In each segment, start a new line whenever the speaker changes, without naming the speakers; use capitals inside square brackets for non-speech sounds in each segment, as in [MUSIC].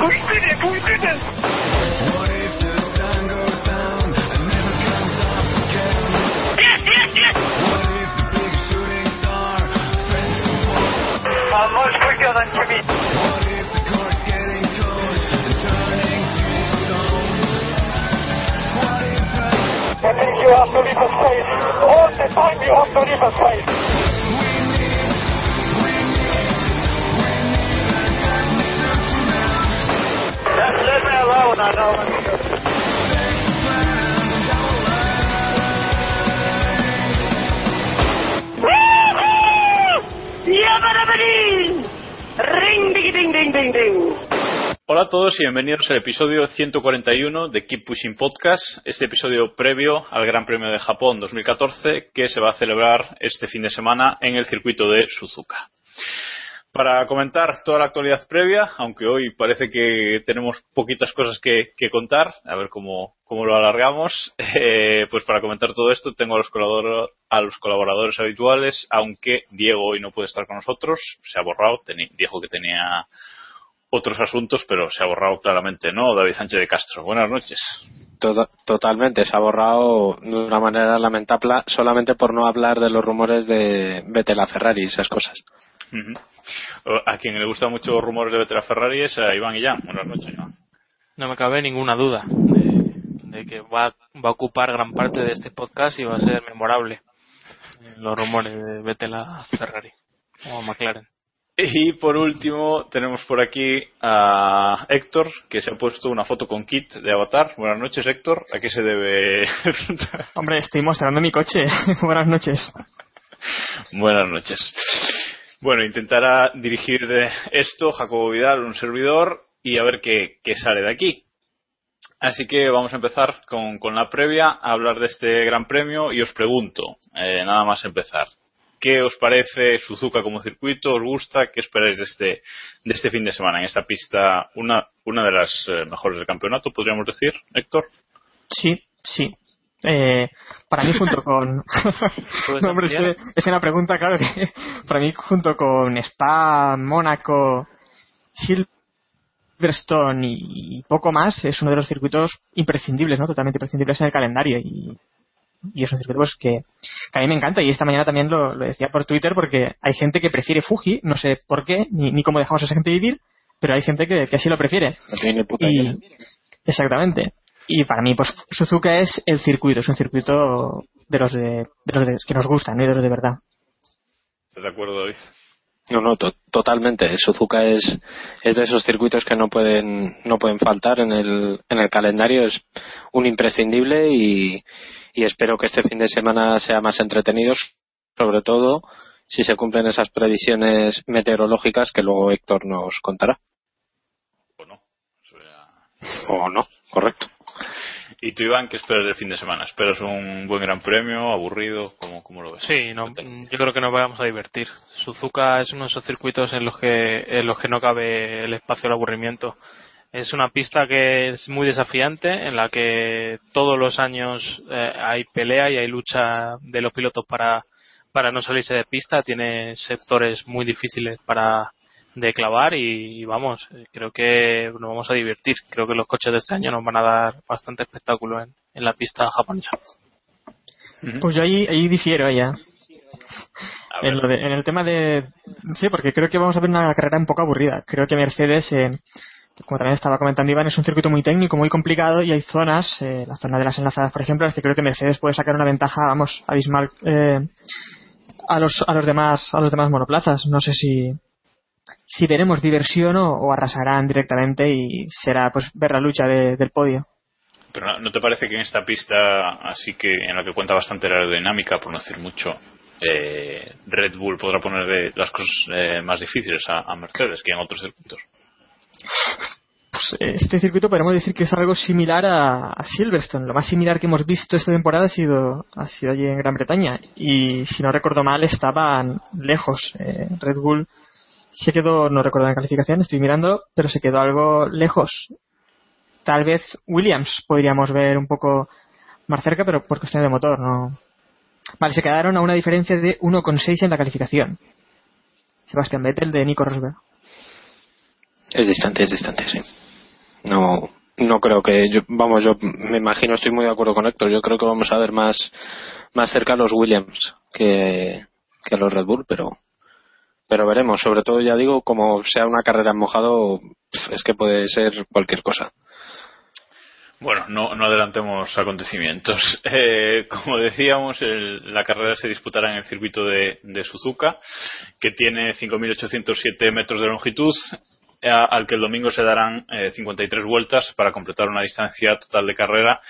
We did! What if the sun goes down and never comes up again? Yes, yes, yes! What if the big shooting star friends to fall? Uh, much quicker than for. What if the court's getting close and turning to stone? What if the... I think you have to leave a space. All the time you have to leave a space.
Hola a todos y bienvenidos al episodio 141 de Keep Pushing Podcast, este episodio previo al Gran Premio de Japón 2014 que se va a celebrar este fin de semana en el circuito de Suzuka. Para comentar toda la actualidad previa, aunque hoy parece que tenemos poquitas cosas que, que contar, a ver cómo, cómo lo alargamos, [LAUGHS] eh, pues para comentar todo esto tengo a los, a los colaboradores habituales, aunque Diego hoy no puede estar con nosotros, se ha borrado, dijo que tenía otros asuntos, pero se ha borrado claramente, ¿no? David Sánchez de Castro. Buenas noches.
To- Totalmente, se ha borrado de una manera lamentable solamente por no hablar de los rumores de Vettel a Ferrari y esas cosas.
A quien le gustan mucho los rumores de Vettel a Ferrari es a Iván y ya. Buenas noches, Iván.
No me cabe ninguna duda de, de que va, va a ocupar gran parte de este podcast y va a ser memorable los rumores de Vettel a Ferrari o a McLaren.
Y por último tenemos por aquí a Héctor, que se ha puesto una foto con kit de Avatar. Buenas noches, Héctor. ¿A qué se debe?
Hombre, estoy mostrando mi coche. [LAUGHS] Buenas noches.
Buenas noches. Bueno, intentará dirigir esto Jacobo Vidal, un servidor, y a ver qué, qué sale de aquí. Así que vamos a empezar con, con la previa, a hablar de este gran premio y os pregunto, eh, nada más empezar, ¿qué os parece Suzuka como circuito? ¿Os gusta? ¿Qué esperáis de este, de este fin de semana en esta pista? Una, una de las eh, mejores del campeonato, podríamos decir, Héctor.
Sí, sí. Eh, para mí junto con...
¿Puedes [LAUGHS] [LAUGHS]
no, hombre, es,
ampliar?
que- es una pregunta, claro, que [LAUGHS] para mí junto con Spa, Mónaco, Silverstone y poco más es uno de los circuitos imprescindibles, ¿no? Totalmente imprescindibles en el calendario y, y es un circuito pues, que, que a mí me encanta y esta mañana también lo, lo decía por Twitter porque hay gente que prefiere Fuji, no sé por qué, ni, ni cómo dejamos a esa gente vivir, pero hay gente que, que así lo prefiere.
No tiene puta
Y, exactamente. Y para mí, pues Suzuka es el circuito, es un circuito de los de, de los de- que nos gustan, ¿no? Y de los de verdad.
¿Estás de acuerdo, David?
No, no, to- totalmente. Suzuka es, es de esos circuitos que no pueden, no pueden faltar en el, en el calendario. Es un imprescindible y, y espero que este fin de semana sea más entretenido, sobre todo si se cumplen esas previsiones meteorológicas que luego Héctor nos contará.
¿O no?
O no, correcto. [LAUGHS]
¿Y tú, Iván, qué esperas del fin de semana? ¿Esperas un buen gran premio, aburrido? ¿Cómo, cómo lo ves?
Sí, no, yo creo que nos vamos a divertir. Suzuka es uno de esos circuitos en los que en los que no cabe el espacio al aburrimiento. Es una pista que es muy desafiante, en la que todos los años eh, hay pelea y hay lucha de los pilotos para, para no salirse de pista. Tiene sectores muy difíciles para de clavar y, y vamos, eh, creo que nos vamos a divertir. Creo que los coches de este año nos van a dar bastante espectáculo en, en la pista japonesa.
Pues yo ahí, ahí difiero ya. En, lo de- en el tema de. Sí, porque creo que vamos a ver una carrera un poco aburrida. Creo que Mercedes, eh, como también estaba comentando Iván, es un circuito muy técnico, muy complicado y hay zonas, eh, la zona de las enlazadas, por ejemplo, en las que creo que Mercedes puede sacar una ventaja, vamos, abismal eh, a los a los demás a los demás monoplazas. No sé si si veremos diversión o, o arrasarán directamente y será pues ver la lucha de- del podio.
Pero ¿no- ¿no te parece que en esta pista, así que en la que cuenta bastante la aerodinámica, por no decir mucho, eh, Red Bull podrá poner las cosas eh, más difíciles a, a Mercedes que en otros circuitos?
Pues, este circuito podemos decir que es algo similar a, a Silverstone. Lo más similar que hemos visto esta temporada ha sido, ha sido allí en Gran Bretaña. Y si no recuerdo mal, estaban lejos. Eh, Red Bull se quedó, no recuerdo en calificación, estoy mirando, pero se quedó algo lejos. Tal vez Williams podríamos ver un poco más cerca, pero por cuestión de motor, no. Vale, se quedaron a una diferencia de 1,6 en la calificación. Sebastián Vettel de Nico Rosberg.
Es distante, es distante, sí. No, no creo que. Yo, vamos, yo me imagino, estoy muy de acuerdo con Héctor. Yo creo que vamos a ver más, más cerca a los Williams que, que a los Red Bull, pero. Pero veremos, sobre todo ya digo, como sea una carrera en mojado, es que puede ser cualquier cosa.
Bueno, no, no adelantemos acontecimientos. [LAUGHS] Eh, como decíamos, el- la carrera se disputará en el circuito de, Suzuka, que tiene 5.807 metros de longitud, eh, al que el domingo se darán eh, 53 vueltas para completar una distancia total de carrera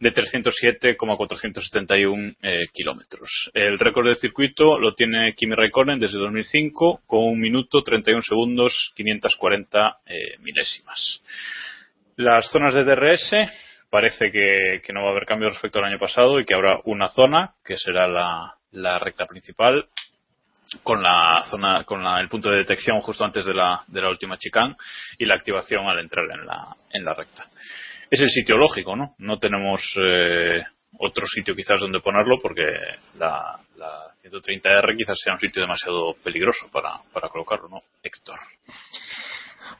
de 307,471 eh, kilómetros. El récord del circuito lo tiene Kimi Raikkonen desde 2005 con un minuto 31 segundos 540 eh, milésimas. Las zonas de DRS parece que, no va a haber cambio respecto al año pasado y que habrá una zona que será la, recta principal con la zona con la- el punto de detección justo antes de la, de la última chicane y la activación al entrar en la, en la recta. Es el sitio lógico, ¿no? No tenemos eh, otro sitio quizás donde ponerlo porque la, la 130R quizás sea un sitio demasiado peligroso para, para colocarlo, ¿no? Héctor.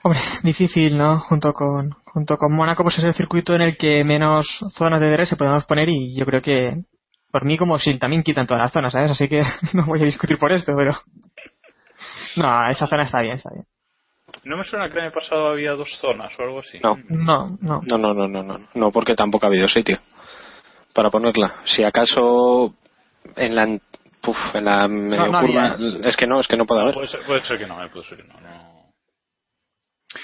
Hombre, difícil, ¿no? Junto con, junto con Mónaco, pues es el circuito en el que menos zonas de DRS podemos poner y yo creo que, por mí, como si también quitan todas las zonas, ¿sabes? Así que [LAUGHS] no voy a discutir por esto, pero. No, esa zona está bien, está bien.
No me suena que el año pasado había dos zonas o algo así.
No.
No, no.
No, no, no, no, no, no, porque tampoco ha habido sitio para ponerla. Si acaso en la, puf, en la medio
no
curva,
había.
es que no, es que no puede haber.
Puede ser, puede ser que no, eh, puede ser que no. no.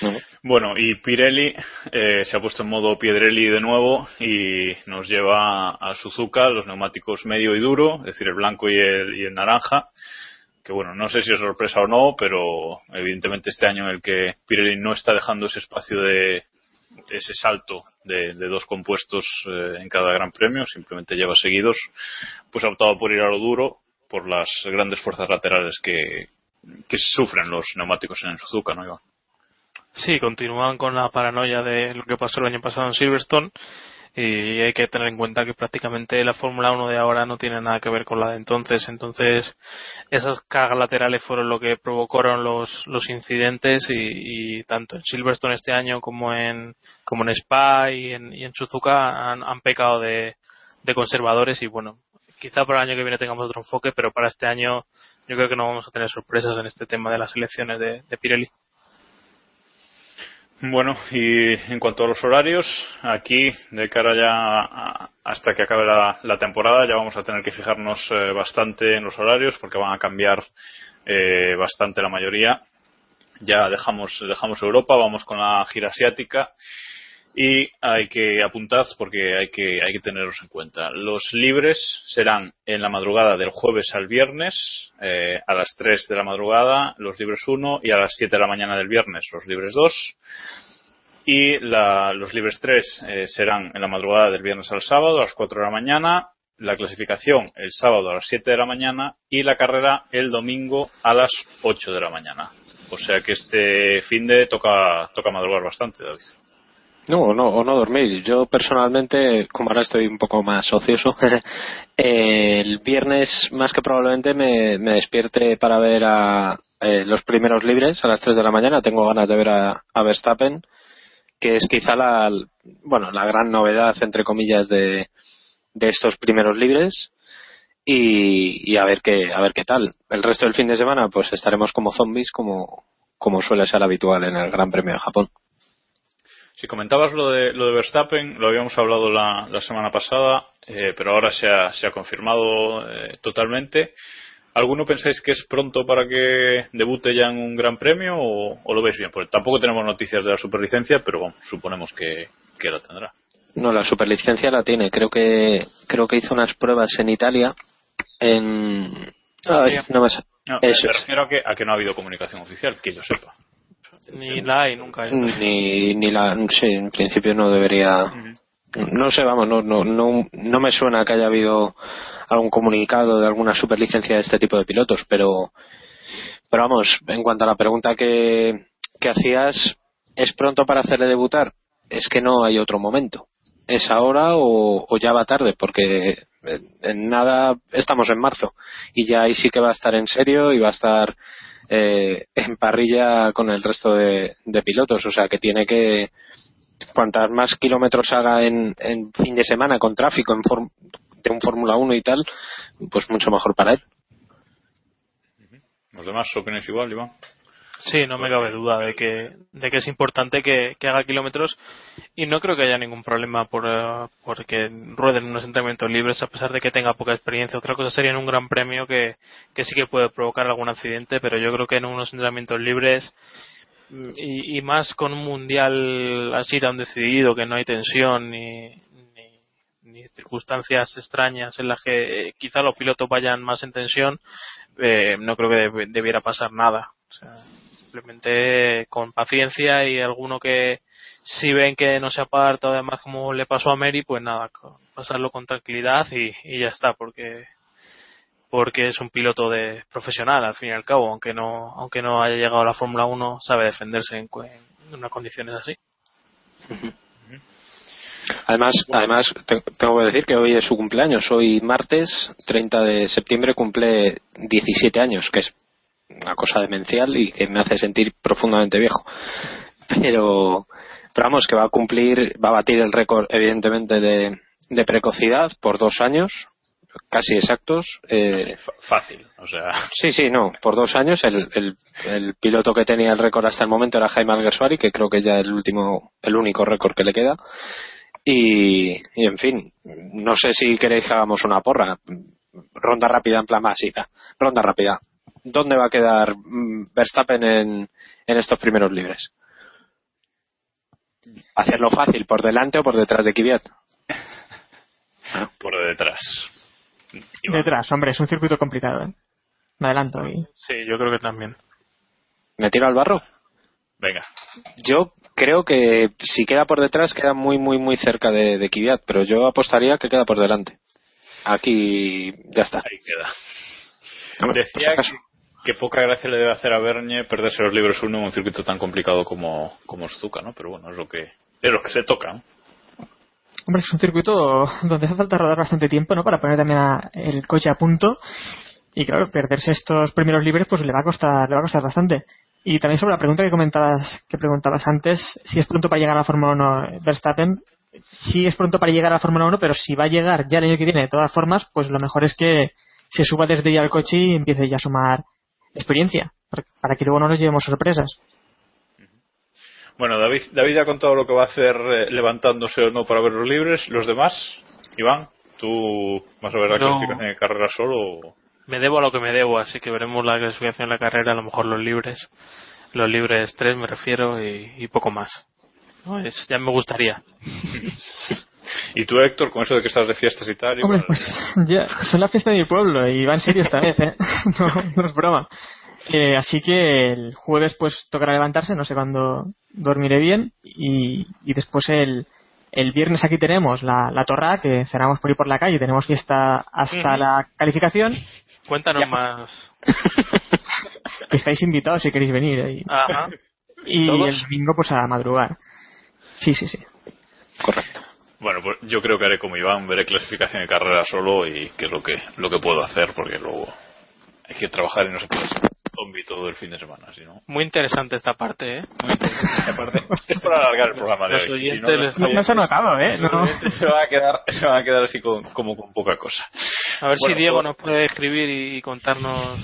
No.
Bueno, y Pirelli eh, se ha puesto en modo Piedrelli de nuevo y nos lleva a Suzuka los neumáticos medio y duro, es decir, el blanco y el, y el naranja. Que bueno, no sé si es sorpresa o no, pero evidentemente este año en el que Pirelli no está dejando ese espacio de ese salto de, dos compuestos eh, en cada gran premio, simplemente lleva seguidos, pues ha optado por ir a lo duro por las grandes fuerzas laterales que, que sufren los neumáticos en Suzuka, ¿no, Iván?
Sí, continúan con la paranoia de lo que pasó el año pasado en Silverstone y hay que tener en cuenta que prácticamente la Fórmula 1 de ahora no tiene nada que ver con la de entonces. Entonces, esas cargas laterales fueron lo que provocaron los, los incidentes y, tanto en Silverstone este año como en, como en Spa y en, y en Suzuka han, han pecado de, de conservadores y bueno, quizá para el año que viene tengamos otro enfoque, pero para este año yo creo que no vamos a tener sorpresas en este tema de las elecciones de, de Pirelli.
Bueno, y en cuanto a los horarios, aquí de cara ya hasta que acabe la, la temporada ya vamos a tener que fijarnos eh, bastante en los horarios porque van a cambiar eh, bastante la mayoría. Ya dejamos, dejamos Europa, vamos con la gira asiática y hay que apuntar porque hay que, tenerlos en cuenta. Los libres serán en la madrugada del jueves al viernes eh, a las 3 de la madrugada los libres 1 y a las 7 de la mañana del viernes los libres 2 y la- los libres 3 eh, serán en la madrugada del viernes al sábado a las 4 de la mañana la clasificación el sábado a las 7 de la mañana y la carrera el domingo a las 8 de la mañana. O sea que este fin de toca, toca madrugar bastante, David.
No, o no, o no dormís. Yo personalmente, como ahora estoy un poco más ocioso, [LAUGHS] el viernes más que probablemente me, despierte para ver a eh, los primeros libres a las 3 de la mañana. Tengo ganas de ver a, a Verstappen, que es quizá la, bueno, la gran novedad, entre comillas, de, de estos primeros libres. y, y a ver qué a ver qué tal. El resto del fin de semana pues estaremos como zombies como como suele ser habitual en el Gran Premio de Japón.
Si comentabas lo de, lo de Verstappen, lo habíamos hablado la, la semana pasada, eh, pero ahora se ha, se ha confirmado eh, totalmente. ¿Alguno pensáis que es pronto para que debute ya en un gran premio o, o lo veis bien? Porque tampoco tenemos noticias de la superlicencia, pero bueno, suponemos que, que la tendrá.
No, la superlicencia la tiene. Creo que creo que hizo unas pruebas en Italia. En Ay, no me
No,
Eso
me refiero a que, a que no ha habido comunicación oficial, que yo sepa.
Ni la hay nunca. hay.
ni ni la sí, en principio no debería no sé vamos no no no no me suena que haya habido algún comunicado de alguna superlicencia de este tipo de pilotos pero pero vamos en cuanto a la pregunta que que hacías es pronto para hacerle debutar es que no hay otro momento es ahora o, o ya va tarde porque en- en nada estamos en marzo y ya ahí sí que va a estar en serio y va a estar eh, en parrilla con el resto de, pilotos. O sea que tiene que cuantas más kilómetros haga en, en fin de semana con tráfico en form- de un Fórmula 1 y tal pues mucho mejor para él.
¿Los demás opináis igual, Iván?
Sí, no me cabe duda de que, de que es importante que, que haga kilómetros y no creo que haya ningún problema por eh, porque rueden unos entrenamientos libres a pesar de que tenga poca experiencia. Otra cosa sería en un gran premio que, que sí que puede provocar algún accidente, pero yo creo que en unos entrenamientos libres y, y más con un mundial así tan decidido que no hay tensión ni, ni, ni circunstancias extrañas en las que eh, quizá los pilotos vayan más en tensión, eh, no creo que deb- debiera pasar nada. O sea, simplemente con paciencia y alguno que si ven que no se aparta además como le pasó a Mary pues nada pasarlo con tranquilidad y, y ya está porque porque es un piloto de profesional al fin y al cabo aunque no aunque no haya llegado a la Fórmula 1 sabe defenderse en, unas condiciones así.
Además, además te- tengo que decir que hoy es su cumpleaños. Hoy martes 30 de septiembre cumple 17 años, que es una cosa demencial y que me hace sentir profundamente viejo. Pero, pero vamos, que va a cumplir, va a batir el récord evidentemente de, de precocidad por dos años, casi exactos. Eh,
Fácil, o sea,
Sí, sí, no, por dos años. El, el, el piloto que tenía el récord hasta el momento era Jaime Alguersuari, que creo que ya es el último, el único récord que le queda. Y, y en fin, no sé si queréis que hagamos una porra. Ronda rápida en plan básica. Ronda rápida. ¿Dónde va a quedar mm, Verstappen en, en estos primeros libres? Hacerlo fácil, por delante o por detrás de Kvyat. [LAUGHS]
por detrás. Iván.
Detrás, hombre, es un circuito complicado, ¿eh? Me adelanto y...
sí yo creo que también
¿Me tiro al barro?
Venga,
Yo creo que si queda por detrás queda muy muy muy cerca de, de Kvyat, pero yo apostaría que queda por delante. Aquí ya está.
ahí queda.
Hombre, por si
Decía
acaso.
que, que poca gracia le debe hacer a Bernie perderse los libros uno en un circuito tan complicado como, como Suzuka, ¿no? Pero bueno, es lo que, es lo que se toca.
Hombre, es un circuito donde hace falta rodar bastante tiempo, ¿no? Para poner también a- el coche a punto. Y claro, perderse estos primeros libres pues le va a costar, le va a costar bastante. Y también sobre la pregunta que comentabas, que preguntabas antes, si es pronto para llegar a la Fórmula 1 Verstappen, sí es pronto para llegar a la Fórmula 1, pero si va a llegar ya el año que viene de todas formas, pues lo mejor es que se suba desde ya al coche y empiece ya a sumar experiencia, para- que luego no nos llevemos sorpresas.
Bueno, David, David ha contado lo que va a hacer eh, levantándose o no para ver los libres. ¿Los demás? Iván, ¿tú vas a ver la
No.
clasificación de carrera solo? o-
me debo a lo que me debo, así que veremos la clasificación de la carrera, a lo mejor los libres, los libres 3 me refiero y, y poco más. No, es, ya me gustaría. [LAUGHS]
¿Y tú, Héctor, con eso de que estás de fiestas y tal?
Hombre,
igual,
pues ya, son la fiesta de mi pueblo y va en serio esta vez, ¿eh? [LAUGHS] No, no es broma. Eh, así que el jueves pues tocará levantarse, no sé cuándo dormiré bien y, y después el, el viernes aquí tenemos la, la torra que cenamos por ir por la calle, tenemos fiesta hasta la calificación,
Cuéntanos
Ya.
más. [LAUGHS]
que estáis invitados si queréis venir ¿eh?
Ajá.
y
¿Todos?
el domingo pues a madrugar. Sí, sí, sí.
Correcto.
Bueno, pues yo creo que haré como Iván, veré clasificación de carrera solo y que es lo que, lo que puedo hacer porque luego hay que trabajar y no se puede ser zombie todo el fin de semana, si no.
Muy interesante esta parte, ¿eh?
Muy interesante [LAUGHS] esta parte. Es para alargar el programa de
Los
hoy.
oyentes
si no,
les-
No, no se ha notado, ¿eh?
los
No.
oyentes se van a quedar, se van a quedar así con, como con poca cosa.
A ver
Bueno,
si Diego
pues-
nos puede escribir y contarnos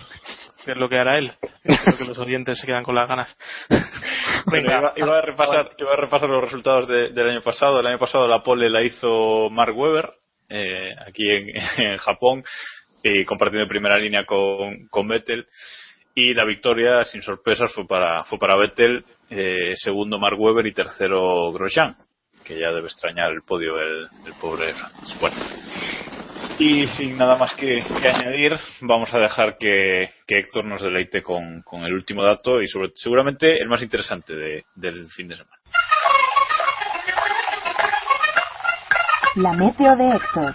qué es lo que hará él. [LAUGHS] Creo que los oyentes se quedan con las ganas.
Bueno, iba, iba a repasar, iba a repasar los resultados de- del año pasado. El año pasado la pole la hizo Mark Webber, eh, aquí en, [LAUGHS] en Japón, y compartiendo primera línea con, con Vettel. Y la victoria, sin sorpresas, fue para, fue para Vettel, eh, segundo Mark Webber y tercero Grosjean, que ya debe extrañar el podio el, el pobre Francis. Bueno, y sin nada más que, que añadir, vamos a dejar que, que Héctor nos deleite con, con el último dato y sobre, seguramente el más interesante de- del fin de semana.
La meteo de Héctor.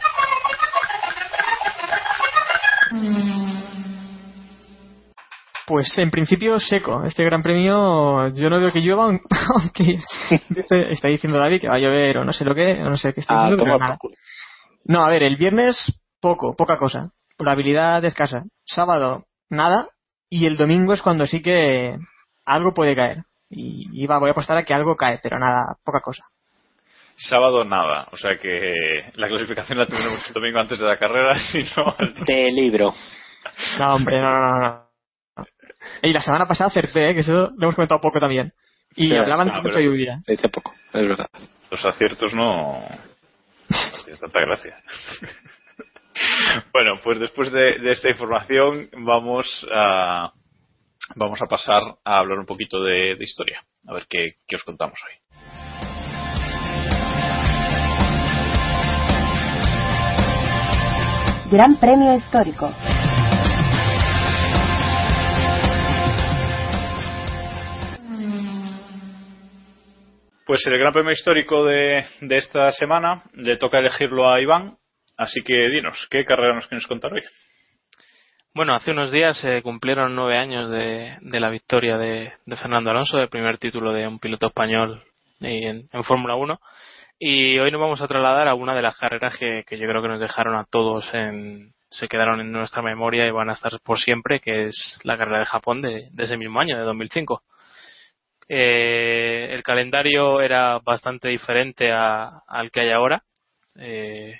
Pues en principio seco. Este gran premio yo no veo que llueva, aun- [LAUGHS] aunque [LAUGHS] dice- está diciendo David que va a llover o no sé lo que, o no sé qué está
Ah,
diciendo, No, a ver, el viernes poco, poca cosa. Probabilidad escasa. Sábado, nada. Y el domingo es cuando sí que algo puede caer. Y iba, voy a apostar a que algo cae, pero nada, poca cosa.
Sábado nada, o sea que la clasificación la tendremos el domingo antes de la carrera, [LAUGHS] si no.
De libro.
No, hombre, no, no, no. no. Y la semana pasada acerté, ¿eh? que eso lo hemos comentado poco también. Y
Sí,
hablaban de lluvia.
Lo hice poco, es verdad.
los aciertos no no tanta gracia. bueno, pues después de, de esta información vamos a vamos a pasar a hablar un poquito de, de historia, a ver qué, qué os contamos hoy.
Gran Premio Histórico.
Pues el gran premio histórico de, esta semana le toca elegirlo a Iván, así que dinos, ¿qué carrera nos quieres contar hoy?
Bueno, hace unos días se cumplieron nueve años de, de la victoria de, Fernando Alonso, del primer título de un piloto español en, Fórmula 1. Y hoy nos vamos a trasladar a una de las carreras que, yo creo que nos dejaron a todos en, se quedaron en nuestra memoria y van a estar por siempre, que es la carrera de Japón de ese mismo año, de 2005. Eh, el calendario era bastante diferente a- al que hay ahora, eh,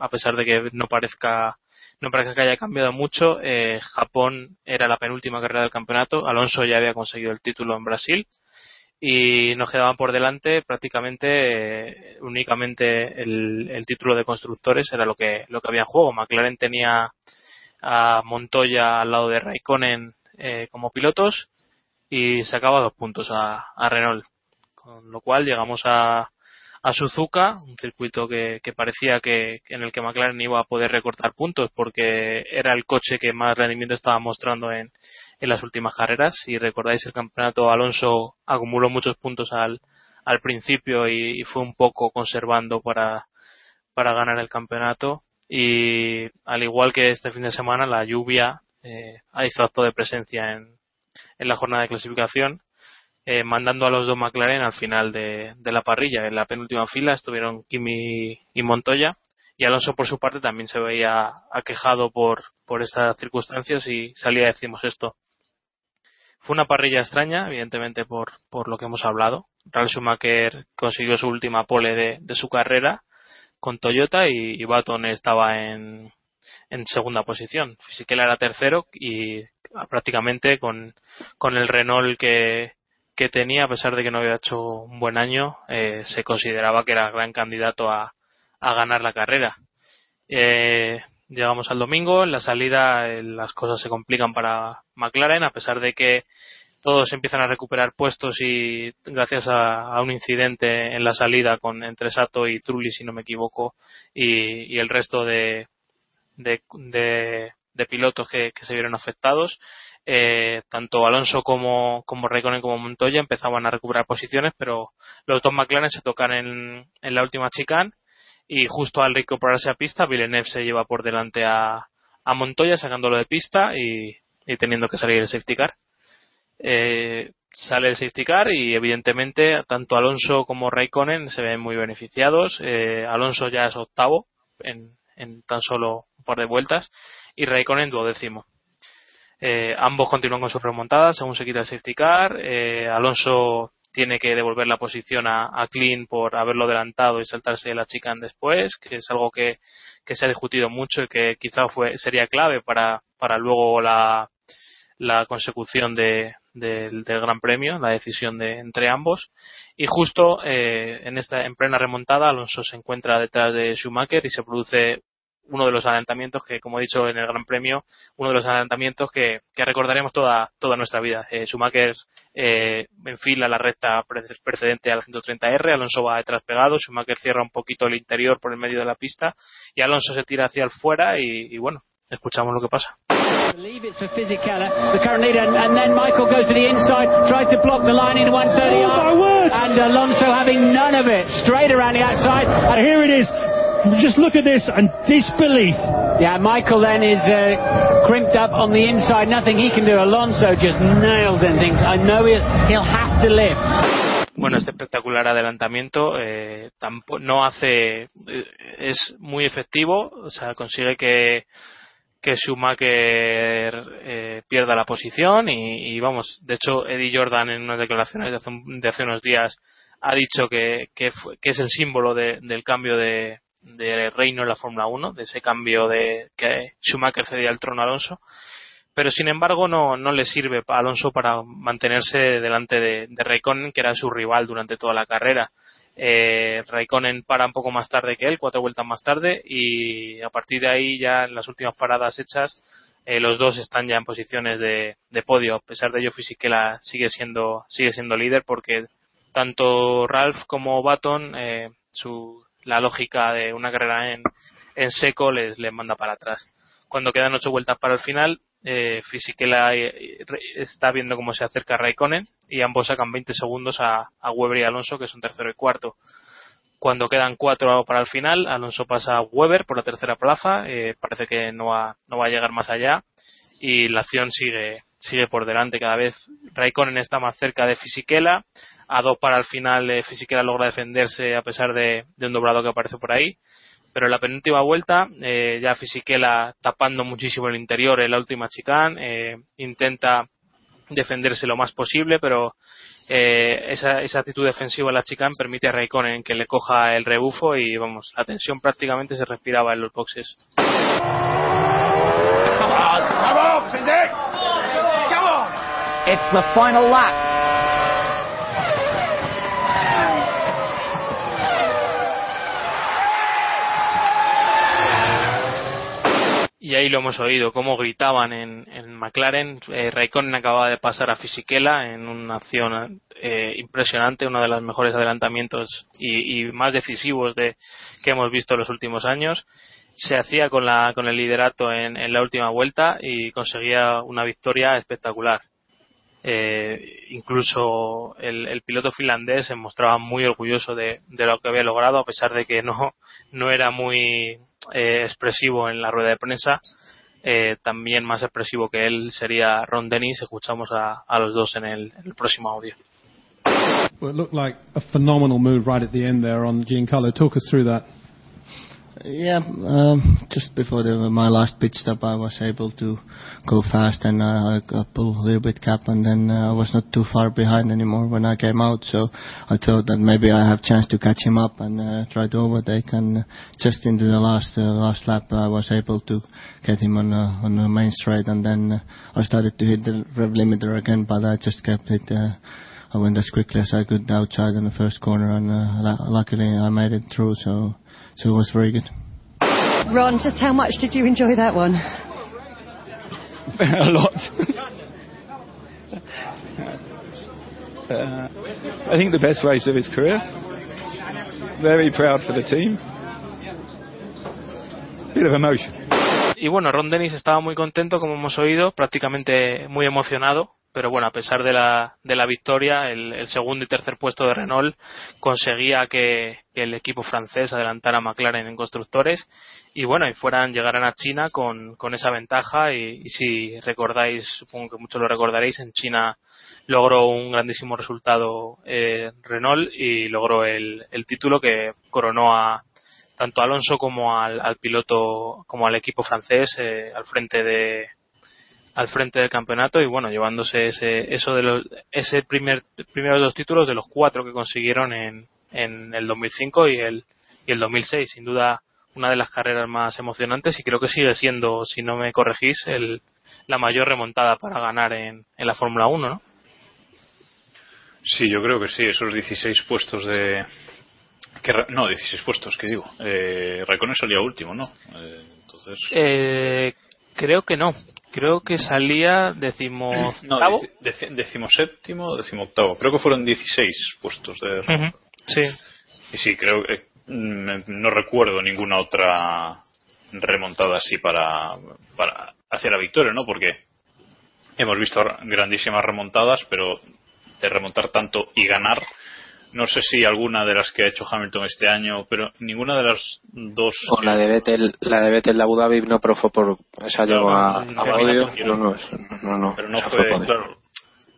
a, pesar de que no parezca no parece que haya cambiado mucho. eh, Japón era la penúltima carrera del campeonato. Alonso ya había conseguido el título en Brasil y nos quedaban por delante prácticamente eh, únicamente el, el título de constructores era lo que lo que había en juego. McLaren tenía a Montoya al lado de Raikkonen eh, como pilotos y sacaba dos puntos a, Renault. Con lo cual llegamos a, a Suzuka, un circuito que, que parecía que en el que McLaren iba a poder recortar puntos porque era el coche que más rendimiento estaba mostrando en, en las últimas carreras. Si recordáis el campeonato, Alonso acumuló muchos puntos al, al principio y, y fue un poco conservando para, para ganar el campeonato. Y al igual que este fin de semana, la lluvia eh, hizo acto de presencia en, en la jornada de clasificación eh, mandando a los dos McLaren al final de, la parrilla. En la penúltima fila estuvieron Kimi y Montoya y Alonso por su parte también se veía aquejado por, por estas circunstancias y salía decimos esto. Fue una parrilla extraña, evidentemente por, por lo que hemos hablado. Ralf Schumacher consiguió su última pole de, de su carrera con Toyota y, y Baton estaba en, en segunda posición. Fisichella era tercero y prácticamente con, con el Renault que, que tenía, a pesar de que no había hecho un buen año, eh, se consideraba que era gran candidato a, a ganar la carrera. Eh, llegamos al domingo, en la salida eh, las cosas se complican para McLaren, a pesar de que todos empiezan a recuperar puestos y gracias a, a un incidente en la salida con entre Sato y Trulli, si no me equivoco, y, y el resto de, de, de, de pilotos que, se vieron afectados, eh, tanto Alonso como, como Raikkonen como Montoya empezaban a recuperar posiciones, pero los dos McLaren se tocan en, en la última chicane y justo al recuperarse a pista, Villeneuve se lleva por delante a, a Montoya sacándolo de pista y, y teniendo que salir el safety car. Eh, sale el safety car y evidentemente tanto Alonso como Raikkonen se ven muy beneficiados. Eh, Alonso ya es octavo en, en tan solo un par de vueltas y Raikkonen duodécimo. Eh, ambos continúan con sus remontadas según se quita el safety car. Eh, Alonso tiene que devolver la posición a, a Clean por haberlo adelantado y saltarse la chicane después, que es algo que, que se ha discutido mucho y que quizá fue, sería clave para, para luego la, la consecución de, del, del Gran Premio, la decisión de entre ambos. Y justo eh, en esta en plena remontada, Alonso se encuentra detrás de Schumacher y se produce uno de los adelantamientos que, como he dicho en el Gran Premio, uno de los adelantamientos que, que recordaremos toda, toda nuestra vida. Eh, Schumacher eh, enfila la recta pre- precedente al 130R, Alonso va detrás pegado, Schumacher cierra un poquito el interior por el medio de la pista y Alonso se tira hacia el fuera y, y bueno, escuchamos lo que pasa.
believe it's for Fisichella, the current leader, and, and then Michael goes to the inside, tries to block the line in 130 and Alonso having none of it, straight around the outside. And here it is. Just look at this and disbelief. Yeah, Michael then is uh, crimped up on the inside, nothing he can do. Alonso just nailed and thinks, I know he'll, he'll have to lift.
bueno, este espectacular adelantamiento eh, tampo- no hace eh, es muy efectivo, o sea, consigue que que Schumacher eh, pierda la posición y, y, vamos, de hecho Eddie Jordan en unas declaraciones de hace, un- de hace unos días ha dicho que, que, fue- que es el símbolo de- del cambio de, de reino en la Fórmula 1, de ese cambio de que Schumacher cedía el trono a Alonso pero sin embargo no, no le sirve a Alonso para mantenerse delante de, de Raikkonen, que era su rival durante toda la carrera. Eh, Raikkonen para un poco más tarde que él, cuatro vueltas más tarde, y a partir de ahí ya en las últimas paradas hechas, eh, los dos están ya en posiciones de, de podio. A pesar de ello, Fisichella sigue siendo, sigue siendo líder porque tanto Ralph como Baton, eh, su, la lógica de una carrera en, en seco les, les manda para atrás. Cuando quedan ocho vueltas para el final, eh, Fisichella eh, está viendo cómo se acerca Raikkonen y ambos sacan 20 segundos a, a Weber y Alonso, que son tercero y cuarto. Cuando quedan cuatro para el final, Alonso pasa a Weber por la tercera plaza, eh, parece que no va, no va a llegar más allá y la acción sigue, sigue por delante cada vez. Raikkonen está más cerca de Fisichella, a dos para el final eh, Fisichella logra defenderse a pesar de, de un doblado que aparece por ahí. Pero en la penúltima vuelta eh, ya Fisichella tapando muchísimo el interior en la última chicane eh, intenta defenderse lo más posible pero eh, esa, esa actitud defensiva en la chicane permite a Raikkonen que le coja el rebufo y vamos la tensión prácticamente se respiraba en los boxes.
It's the final lap.
Y ahí lo hemos oído, cómo gritaban en, en McLaren. Eh, Raikkonen acababa de pasar a Fisichella en una acción eh, impresionante, uno de los mejores adelantamientos y, y más decisivos de, que hemos visto en los últimos años. Se hacía con, la, con el liderato en, en la última vuelta y conseguía una victoria espectacular. Eh, incluso el, el piloto finlandés se mostraba muy orgulloso de, de lo que había logrado, a pesar de que no, no era muy eh, expresivo en la rueda de prensa. Eh, también más expresivo que él sería Ron Dennis. Escuchamos a, a los dos en el, en el próximo audio.
Well, it looked like a phenomenal move right at the end there on Giancarlo. Talk us through that.
Yeah, um, just before the, my last pit stop, I was able to go fast and uh, I pulled a little bit cap, and then uh, I was not too far behind anymore when I came out. So I thought that maybe I have chance to catch him up and uh, try to overtake. And uh, just into the last uh, last lap, I was able to get him on uh, on the main straight, and then uh, I started to hit the rev limiter again, but I just kept it. Uh, I went as quickly as I could outside in the first corner, and uh, luckily I made it through. So so it was very good.
Ron, just how much did you enjoy that one? [LAUGHS]
a lot. uh, I think the best race of his career. Very proud for the team. Bit of emotion.
Y bueno, Ron Dennis estaba muy contento, como hemos oído, prácticamente muy emocionado. Pero bueno, a pesar de la, de la victoria, el, el segundo y tercer puesto de Renault conseguía que, el equipo francés adelantara a McLaren en constructores. Y bueno, y fueran, llegaran a China con, con esa ventaja. Y, y si recordáis, supongo que muchos lo recordaréis, en China logró un grandísimo resultado eh, Renault y logró el, el título que coronó a tanto a Alonso como al, al piloto como al equipo francés eh, al frente de al frente del campeonato y bueno, llevándose ese, eso de los, ese primer, primero de los títulos de los cuatro que consiguieron en, en el 2005 y el, y el 2006. Sin duda, una de las carreras más emocionantes y creo que sigue siendo, si no me corregís, el, la mayor remontada para ganar en, en la Fórmula 1, ¿no?
Sí, yo creo que sí, esos 16 puestos de. Que, no, 16 puestos, ¿qué digo? Eh, Raikkonen salía último, ¿no? Eh, entonces.
Eh, creo que no. Creo que salía decimo
No,
octavo.
deci- deci- decimoséptimo, decimoctavo. Creo que fueron 16 puestos de.
Ujú, Sí.
Y sí, creo que. mm, No recuerdo ninguna otra remontada así para, para hacia la victoria, ¿no? Porque hemos visto grandísimas remontadas, pero de remontar tanto y ganar, no sé si alguna de las que ha hecho Hamilton este año, pero ninguna de las dos.
O la de Vettel, la de Vettel de Abu Dhabi no pero fue por esa
Claro,
llegó a,
no,
a
no,
podio.
no,
No, no, no, no,
pero no fue, claro,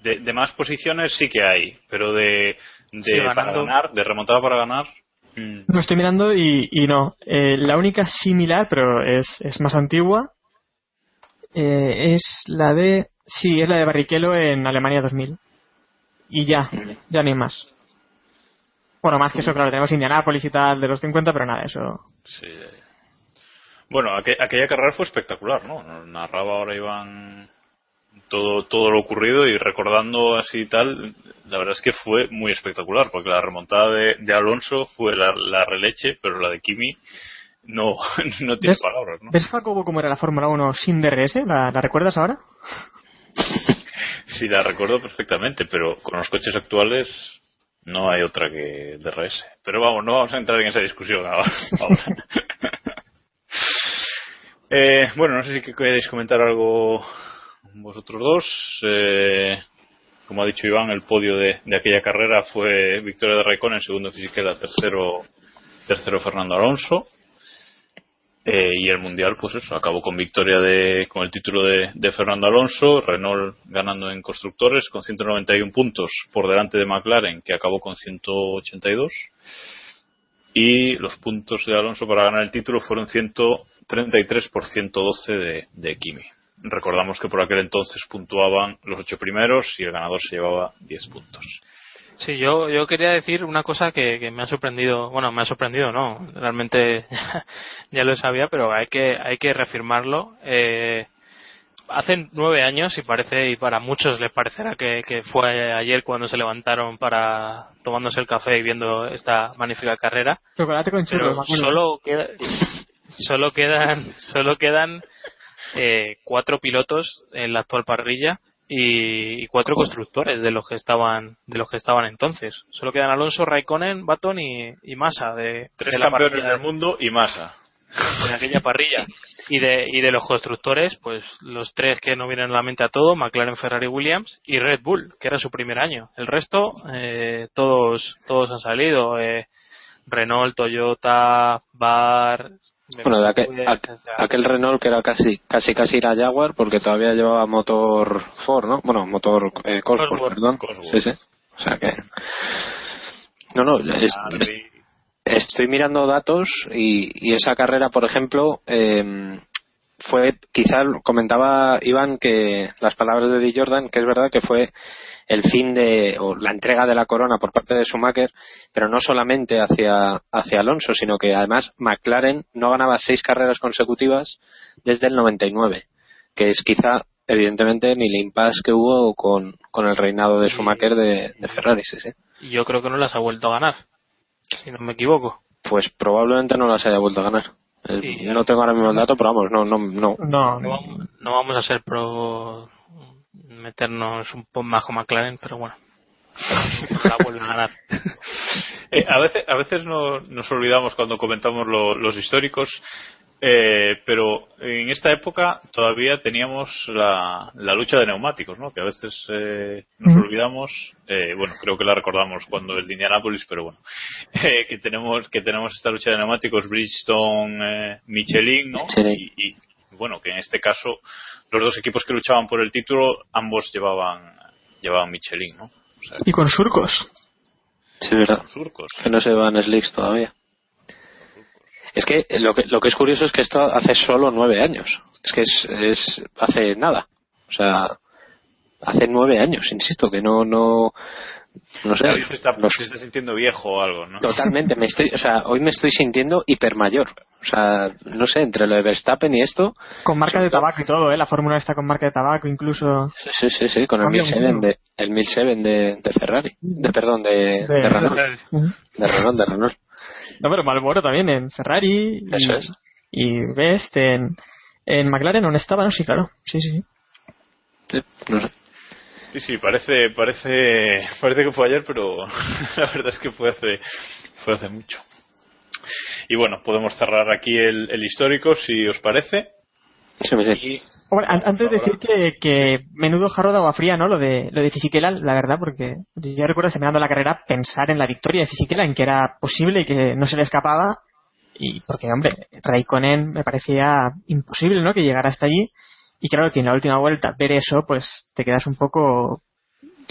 de, de más posiciones sí que hay, pero de, de
Sí,
para ganar, de remontada para ganar, mm,
Lo estoy mirando y, y no. Eh, la única similar, pero es, es más antigua, eh, es la de... Sí, es la de Barrichello en Alemania 2000. Y ya, ya ni más. Bueno, más que eso, claro, tenemos Indianápolis y tal de los 50, pero nada, eso...
Sí. Bueno, aqu- aquella carrera fue espectacular, ¿no? Narraba ahora Iván todo, todo lo ocurrido y recordando así y tal, la verdad es que fue muy espectacular, porque la remontada de, de Alonso fue la, la releche, pero la de Kimi no, [LAUGHS] no tiene
¿Ves?
palabras, ¿no?
¿Ves, Jacobo, cómo era la Fórmula 1 sin DRS? ¿La, la recuerdas ahora? [LAUGHS]
Sí, la recuerdo perfectamente, pero con los coches actuales no hay otra que DRS. Pero vamos, no vamos a entrar en esa discusión ahora. [LAUGHS] Eh, bueno, no sé si que- queréis comentar algo vosotros dos. Eh, como ha dicho Iván, el podio de, de aquella carrera fue victoria de Raikkonen, segundo Fisichella, tercero, tercero Fernando Alonso. Eh, y el mundial, pues eso, acabó con victoria de, con el título de, de Fernando Alonso, Renault ganando en constructores con 191 puntos por delante de McLaren, que acabó con 182. Y los puntos de Alonso para ganar el título fueron 133 por 112 de, de Kimi. Recordamos que por aquel entonces puntuaban los ocho primeros y el ganador se llevaba 10 puntos.
Sí, yo, yo quería decir una cosa que, que me ha sorprendido, bueno, me ha sorprendido, no, realmente [LAUGHS] ya lo sabía, pero hay que, hay que reafirmarlo. Eh, hace nueve años y parece, y para muchos les parecerá que, que fue ayer cuando se levantaron para tomándose el café y viendo esta magnífica carrera.
Chocolate con churros,
solo queda, [LAUGHS] solo quedan, solo quedan eh, cuatro pilotos en la actual parrilla y, y cuatro constructores de los que estaban de los que estaban entonces. Solo quedan Alonso, Raikkonen, Baton y, y Massa de,
Tres
de la
campeones del mundo y Massa.
en aquella parrilla. Y de, y de los constructores, pues los tres que no vienen a la mente a todo, McLaren, Ferrari, Williams y Red Bull, que era su primer año. El resto, eh, todos, todos han salido. Eh, Renault, Toyota, Bar.
Bueno, de aquel, aquel Renault que era casi casi casi la Jaguar porque todavía llevaba motor Ford, ¿no? Bueno, motor eh, Cosworth,
Cosworth,
perdón.
Cosworth.
Sí, sí. O sea que no, no, es- es- estoy mirando datos y, y esa carrera, por ejemplo, eh, fue, quizá comentaba Iván que las palabras de Di Jordan, que es verdad que fue el fin de, o la entrega de la corona por parte de Schumacher, pero no solamente hacia, hacia Alonso, sino que además McLaren no ganaba seis carreras consecutivas desde el 99, que es quizá, evidentemente, ni el impasse que hubo con, con el reinado de Schumacher de, de Ferrari, sí, sí.
yo creo que no las ha vuelto a ganar, si no me equivoco.
Pues probablemente no las haya vuelto a ganar. Eh,
Y-
no tengo ahora mismo el dato, pero vamos, no, no, no.
No,
No vamos, no vamos a ser pro meternos un poco más con McLaren, pero bueno. No la vuelven a ganar. [LAUGHS]
Eh, a veces, a veces no, nos olvidamos cuando comentamos lo- los históricos, eh, pero en esta época todavía teníamos la, la lucha de neumáticos, ¿no? Que a veces eh, nos olvidamos, eh, bueno, creo que la recordamos cuando el de Indianapolis, pero bueno, [LAUGHS] eh, que tenemos que tenemos esta lucha de neumáticos Bridgestone, eh, Michelin, ¿no?
Michelin.
Y, y, bueno, que en este caso los dos equipos que luchaban por el título, ambos llevaban llevaban Michelin, ¿no? O sea,
Y con surcos.
Sí, verdad.
surcos.
Que no se van slicks todavía. Es que lo, que lo que es curioso es que esto hace solo nueve años. Es que es, es hace nada. O sea, hace nueve años, insisto, que no, no, no sé.
David se está,
los-
se está sintiendo viejo o algo, ¿no?
Totalmente, me estoy, o sea, hoy me estoy sintiendo hipermayor. O sea, no sé, entre lo de Verstappen y esto,
Con marca de tabaco y todo, ¿eh? La Fórmula está con marca de tabaco, incluso.
sí, sí, sí, sí, con el
Cambia
1007
mucho.
de, el 1007 de, de Ferrari, de perdón, de, de, Renault,
Ujú.
de Renault, de Renault.
No, pero Malboro también en Ferrari. y-
es.
Y Best en, en McLaren, ¿dónde estaba? No, sí, claro. Sí, sí, sí.
Sí, no sé.
Sí, sí, parece, parece, parece que fue ayer, pero [LAUGHS] la verdad es que fue hace, fue hace mucho. Y bueno, podemos cerrar aquí el, el histórico, si os parece. Y
Hombre, antes de decir que, que menudo jarro de agua fría, ¿no? Lo de, lo de Fisichella, la verdad, porque yo recuerdo terminando la carrera pensar en la victoria de Fisichella, en que era posible y que no se le escapaba. Y porque, hombre, Raikkonen me parecía imposible, ¿no? Que llegara hasta allí. Y claro que en la última vuelta ver eso, pues te quedas un poco.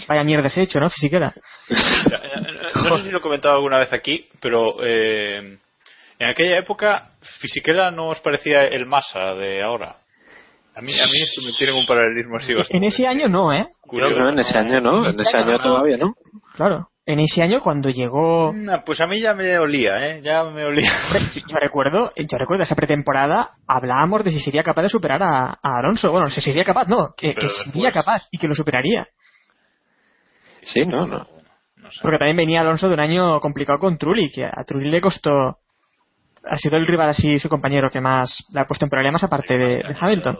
Vaya mierda ese hecho, ¿no? Fisichella. [LAUGHS]
no sé si lo he comentado alguna vez aquí, pero eh, en aquella época Fisichella no os parecía el Massa de ahora. A mí, a mí esto me tiene un paralelismo así bastante
En ese año no, ¿eh?
curioso.
No, en ese año no, en ese año todavía no.
Claro. En ese año cuando llegó.
Nah, Pues a mí ya me olía, ¿eh? Ya me olía.
Yo recuerdo, yo recuerdo esa pretemporada, hablábamos de si sería capaz de superar a, a Alonso. Bueno, si sería capaz, no, que, sería capaz y que lo superaría.
Sí, no, no.
Porque también venía Alonso de un año complicado con Trulli, que a Trulli le costó. Ha sido el rival así, su compañero que más le ha puesto en problemas, aparte de, de Hamilton.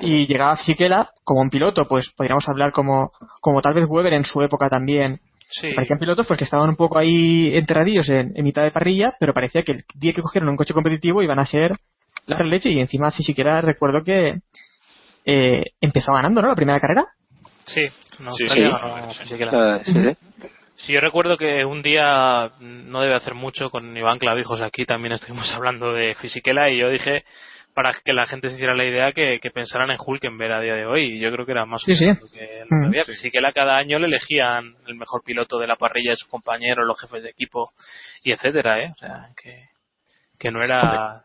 Y llegaba Fisichella como un piloto, pues podríamos hablar como, como tal vez Weber en su época también.
Sí.
Parecían pilotos pues que estaban un poco ahí enterradillos en, en mitad de parrilla, pero parecía que el día que cogieron un coche competitivo iban a ser la leche y encima Fisichella recuerdo que eh, empezó ganando, ¿no? La primera carrera.
Sí, no,
Sí, sí.
ganó Fisichella.
Ah, sí, sí.
Sí, yo recuerdo que un día, mm, no debe hacer mucho, con Iván Clavijos aquí también estuvimos [LAUGHS] hablando de Fisichella y yo dije, para que la gente se hiciera la idea, que, que pensaran en Hulkenberg a día de hoy. Y yo creo que era más
Sí, sí.
que, lo que había. Fisichella cada año le elegían el mejor piloto de la parrilla de sus compañeros, los jefes de equipo y etcétera, ¿eh? O sea, que, que no era.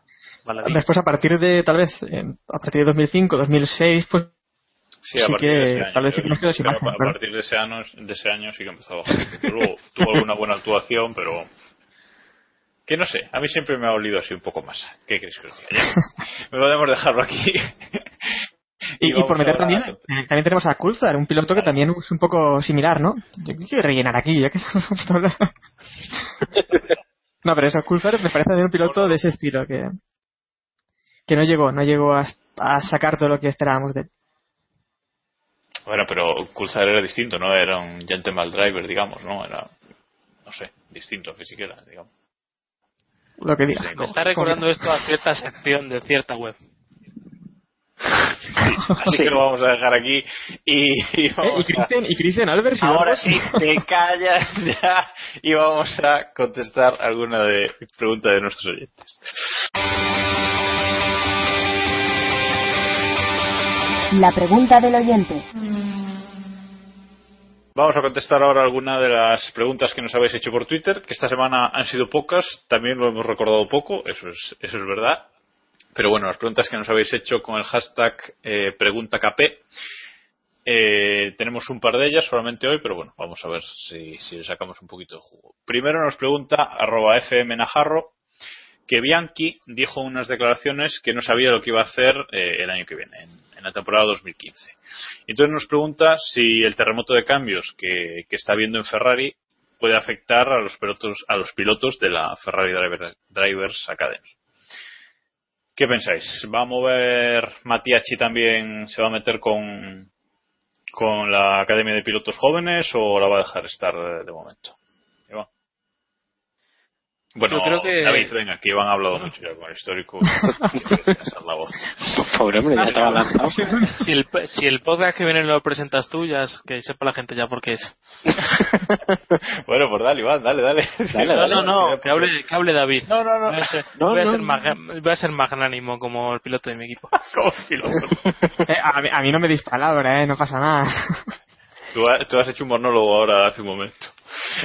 Después a partir de tal vez a partir de 2005, 2006, pues
Sí, a
Sí
partir
que
de ese año.
tal vez que nos sin
a, partir de ese, año, de ese año sí que empezó a bajar. Luego [LAUGHS] tuvo alguna buena actuación, pero que no sé, a mí siempre me ha olido así un poco más. ¿Qué crees que os diga? [LAUGHS] Me podemos dejarlo aquí.
Y, por meter también,
a-
eh, también tenemos a Coulthard, un piloto que también es un poco similar, ¿no? Yo quiero rellenar aquí, ya que [LAUGHS] estamos hablando. No, pero eso, Coulthard me parece también un piloto de ese estilo, que, que no llegó, no llegó a, a sacar todo lo que esperábamos de él.
Bueno, pero Coulthard era distinto, ¿no? Era un gentleman driver, digamos, ¿no? Era, no sé, distinto que siquiera, digamos.
Lo que diga.
Me está recordando esto a cierta sección de cierta web.
Así que lo vamos a dejar aquí y, y
Eh,
vamos
y Christian, y Christian Albert, si
Ahora sí, [LAUGHS] te callas ya y vamos a contestar alguna de pregunta de nuestros oyentes.
La pregunta del oyente.
Vamos a contestar ahora alguna de las preguntas que nos habéis hecho por Twitter, que esta semana han sido pocas, también lo hemos recordado poco, eso es, eso es verdad. Pero bueno, las preguntas que nos habéis hecho con el hashtag eh, PreguntaKP, eh, tenemos un par de ellas solamente hoy, pero bueno, vamos a ver si, le sacamos un poquito de jugo. Primero nos pregunta arroba fmnajarro que Bianchi dijo unas declaraciones que no sabía lo que iba a hacer eh, el año que viene, en, en la temporada 2015. Entonces nos pregunta si el terremoto de cambios que, está habiendo en Ferrari puede afectar a los pilotos, a los pilotos de la Ferrari Driver- Drivers Academy. ¿Qué pensáis? ¿Va a mover Matiachi también, se va a meter con, la Academia de Pilotos Jóvenes o la va a dejar estar de momento? Bueno,
Yo creo que-
David, venga, que Iván ha hablado mucho ya con el histórico. Esa es la voz.
Pobre hombre, ya estaba lanzado.
Si el, si el podcast que viene lo presentas tú, ya es- que sepa la gente ya por qué es. [LAUGHS]
bueno, pues dale, Iván, dale, dale.
no, no, no, que hable, que hable David.
No, no, no.
Voy a ser,
No,
voy a ser
no.
voy a ser magnánimo como el piloto de mi equipo. [LAUGHS]
como piloto. [LAUGHS]
Eh, a, mí, a mí no me dis palabra, ¿eh? No pasa nada.
Tú, tú has hecho un monólogo ahora hace un momento.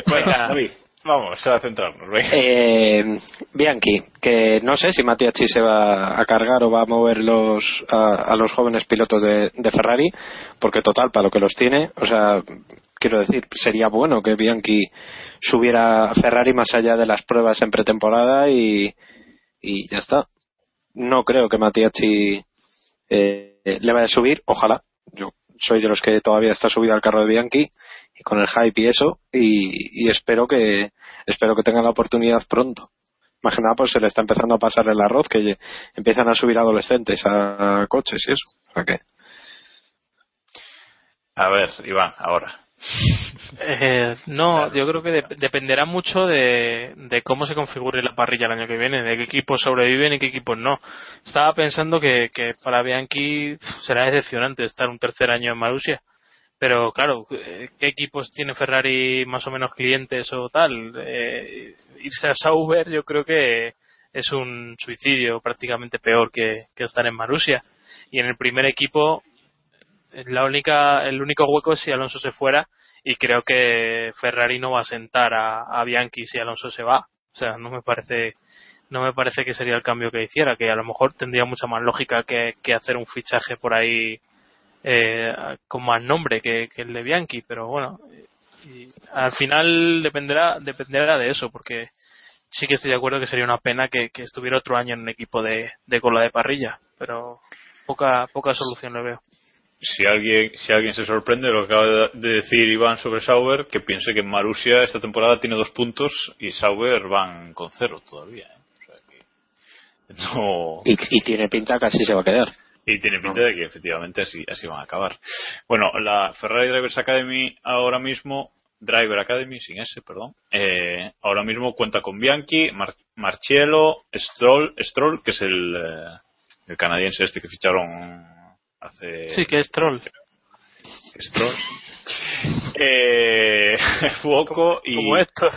Bueno,
Venga.
David, Vamos a centrarnos.
Eh, Bianchi, que no sé si Matiachi se va a cargar o va a mover los, a, los jóvenes pilotos de, Ferrari, porque total, para lo que los tiene, o sea, quiero decir, sería bueno que Bianchi subiera a Ferrari más allá de las pruebas en pretemporada y, y ya está. No creo que Matiachi eh, le vaya a subir, ojalá. Yo soy de los que todavía está subido al carro de Bianchi con el hype y eso y, y espero que espero que tengan la oportunidad pronto más que nada pues se le está empezando a pasar el arroz que empiezan a subir adolescentes a, coches y eso o sea que
A ver, Iván, ahora.
Eh, no, yo creo que de- dependerá mucho de, de cómo se configure la parrilla el año que viene, de qué equipos sobreviven y qué equipos no. Estaba pensando que, que para Bianchi será decepcionante estar un tercer año en Marussia. Pero claro, eh, ¿qué equipos tiene Ferrari más o menos clientes o tal? Eh, irse a Sauber yo creo que es un suicidio prácticamente peor que, que estar en Marussia. Y en el primer equipo la única, el único hueco es si Alonso se fuera y creo que Ferrari no va a sentar a, a Bianchi si Alonso se va. O sea, no me parece no me parece que sería el cambio que hiciera, que a lo mejor tendría mucha más lógica que, que hacer un fichaje por ahí eh, con más nombre que, que el de Bianchi, pero bueno, y al final dependerá dependerá de eso, porque sí que estoy de acuerdo que sería una pena que, que estuviera otro año en un equipo de, de cola de parrilla, pero poca poca solución le veo.
Si alguien, si alguien se sorprende de lo que acaba de decir Iván sobre Sauber, que piense que en Marussia esta temporada tiene dos puntos y Sauber van con cero todavía. ¿eh? O sea que no...
y, y tiene pinta que así se va a quedar
Y tiene pinta de que efectivamente así, así van a acabar. Bueno, la Ferrari Drivers Academy ahora mismo, Driver Academy, sin S, perdón, eh, ahora mismo cuenta con Bianchi, Mar- Marciello, Stroll, Stroll, que es el, eh, el canadiense este que ficharon hace...
Sí, que es troll.
Stroll. Eh, [LAUGHS] Fuoco y,
Como esto.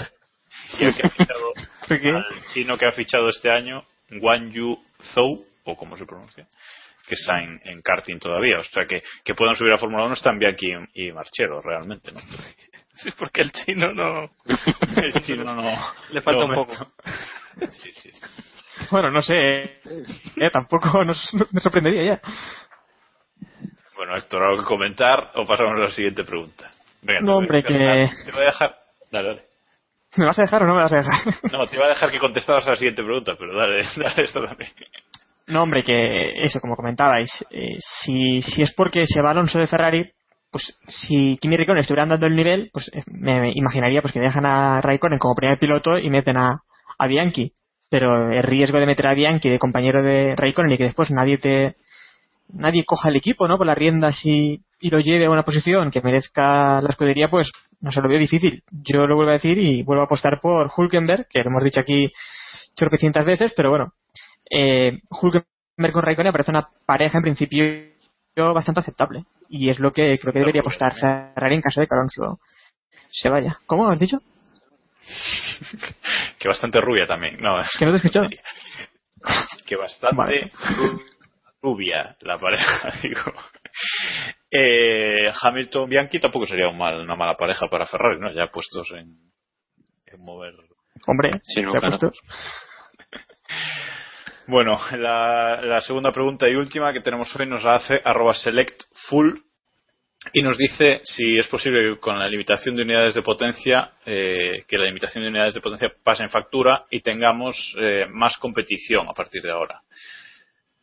y el que ha fichado [LAUGHS] al chino que ha fichado este año, Guan Yu Zhou, o como se pronuncia, que está en, en karting todavía. O sea, que, que puedan subir a Fórmula 1 están Bianchi y, y Marchero, realmente, ¿no? [LAUGHS]
Sí, porque el chino no. [LAUGHS]
El chino no.
Le falta un poco. [LAUGHS]
Sí, sí.
Bueno, no sé. eh, eh, tampoco nos, me sorprendería ya.
Bueno, Héctor, ¿algo que comentar o pasamos a la siguiente pregunta? Venga,
No, hombre, que-
Te voy a dejar... Dale, dale.
¿Me vas a dejar o no me vas a dejar?
No, te iba a dejar que contestaras a la siguiente pregunta, pero dale, dale esto también.
No, hombre, que eso, como comentabais, eh, si, si es porque se va Alonso de Ferrari, pues si Kimi Raikkonen estuviera dando el nivel, pues eh, me, imaginaría pues que dejan a Raikkonen como primer piloto y meten a, a Bianchi. Pero el riesgo de meter a Bianchi de compañero de Raikkonen y que después nadie te nadie coja el equipo, ¿no? Por las riendas y, y lo lleve a una posición que merezca la escudería, pues no se lo veo difícil. Yo lo vuelvo a decir y vuelvo a apostar por Hulkenberg, que lo hemos dicho aquí chorpecientas veces, pero bueno, eh, Hulkenberg con Raikkonen parece una pareja en principio bastante aceptable y es lo que creo que debería apostar Ferrari en caso de que Alonso se vaya. ¿Cómo has dicho? [LAUGHS]
Que bastante rubia también. No,
Que no te he escuchado. [LAUGHS]
que bastante
Vale.
rubia la pareja, [LAUGHS] digo. Eh, Hamilton Bianchi tampoco sería un mal- una mala pareja para Ferrari, ¿no? Ya puestos en, en mover.
Hombre,
Sí, no, claro.
puestos.
Bueno, la, segunda pregunta y última que tenemos hoy nos hace arroba selectfull y nos dice si es posible que con la limitación de unidades de potencia, eh, que la limitación de unidades de potencia pase en factura y tengamos eh, más competición a partir de ahora.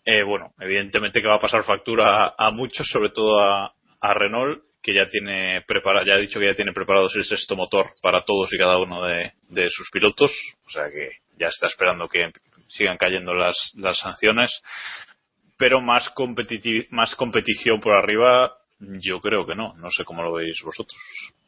Eh, bueno, evidentemente que va a pasar factura a, muchos, sobre todo a, a Renault, que ya tiene prepara, ya ha dicho que ya tiene preparados el sexto motor para todos y cada uno de, de sus pilotos, o sea que ya está esperando que sigan cayendo las, las sanciones, pero más competiti- más competición por arriba, yo creo que no, no sé cómo lo veis vosotros,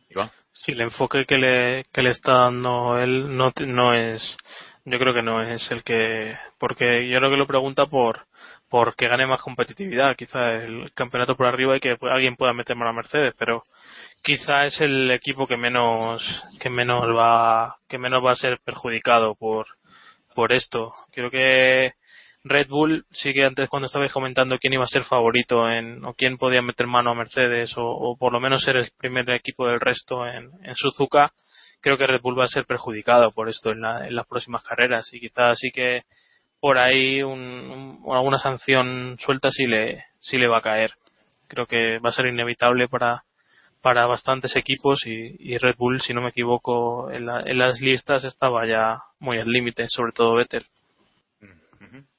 Iván.
Sí, el enfoque que le, que le está dando él no, no es, yo creo que no es el que, porque yo creo que lo pregunta por, por que gane más competitividad, quizá el campeonato por arriba y que alguien pueda meter más a Mercedes, pero quizá es el equipo que menos, que menos va, que menos va a ser perjudicado por, por esto. Creo que Red Bull sí que antes cuando estabais comentando quién iba a ser favorito en, o quién podía meter mano a Mercedes o, por lo menos ser el primer equipo del resto en, en Suzuka, creo que Red Bull va a ser perjudicado por esto en, en las próximas carreras y quizás sí que por ahí un, alguna sanción suelta sí le, sí le va a caer. Creo que va a ser inevitable para, para bastantes equipos y, Red Bull, si no me equivoco, en, las listas estaba ya muy al límite, sobre todo Vettel.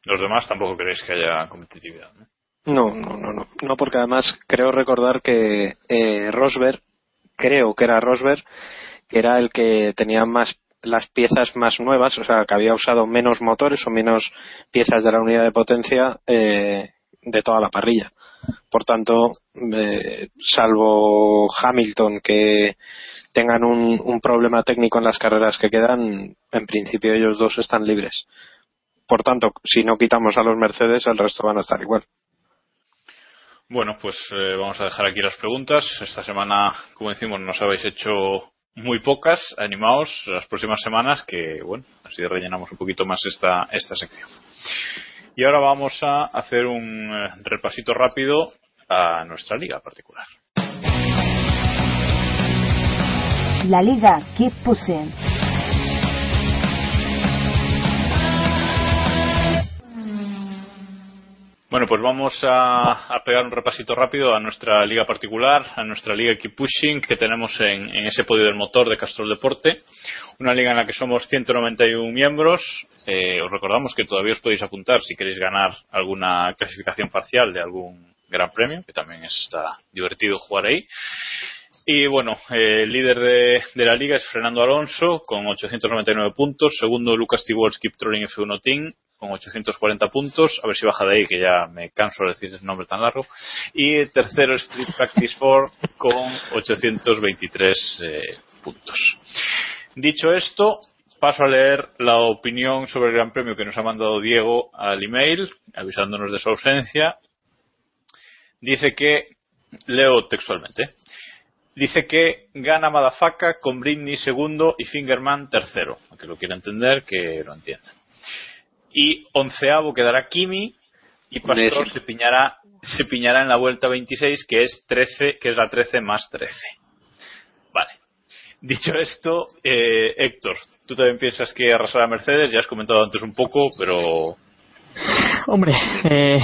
Los demás tampoco creéis que haya competitividad, ¿no?
No, no, no, no, porque además creo recordar que eh, Rosberg, creo que era Rosberg, que era el que tenía más las piezas más nuevas, o sea, que había usado menos motores o menos piezas de la unidad de potencia eh, de toda la parrilla. Por tanto, eh, salvo Hamilton que tengan un, un, problema técnico en las carreras que quedan, en principio ellos dos están libres. Por tanto, si no quitamos a los Mercedes, el resto van a estar igual.
Bueno, pues eh, vamos a dejar aquí las preguntas. Esta semana, como decimos, nos habéis hecho muy pocas. Animaos las próximas semanas que, bueno, así rellenamos un poquito más esta, esta sección. Y ahora vamos a hacer un eh, repasito rápido a nuestra liga particular.
La liga Keep Pushing.
Bueno, pues vamos a, pegar un repasito rápido a nuestra liga particular, a nuestra liga Keep Pushing que tenemos en, ese podio del motor de Castrol Deporte. Una liga en la que somos 191 miembros. Eh, os recordamos que todavía os podéis apuntar si queréis ganar alguna clasificación parcial de algún gran premio, que también está divertido jugar ahí. Y bueno, eh, el líder de, la liga es Fernando Alonso con 899 puntos. Segundo, Lucas Tibols Keep Trolling F1 Team con 840 puntos, a ver si baja de ahí, que ya me canso de decir ese nombre tan largo. Y tercero, Street Practice 4 con 823 eh, puntos. Dicho esto, paso a leer la opinión sobre el Gran Premio que nos ha mandado Diego al email, avisándonos de su ausencia. Dice que, leo textualmente, dice que gana Madafaka con Britney segundo y Fingerman tercero. Aunque lo quiera entender, que lo entienda y onceavo quedará Kimi y Pastor se piñará, se piñará en la vuelta 26 que es 13, que es la 13 más 13. Vale. Dicho esto, eh, Héctor, tú también piensas que arrasará Mercedes, ya has comentado antes un poco, pero
hombre, eh,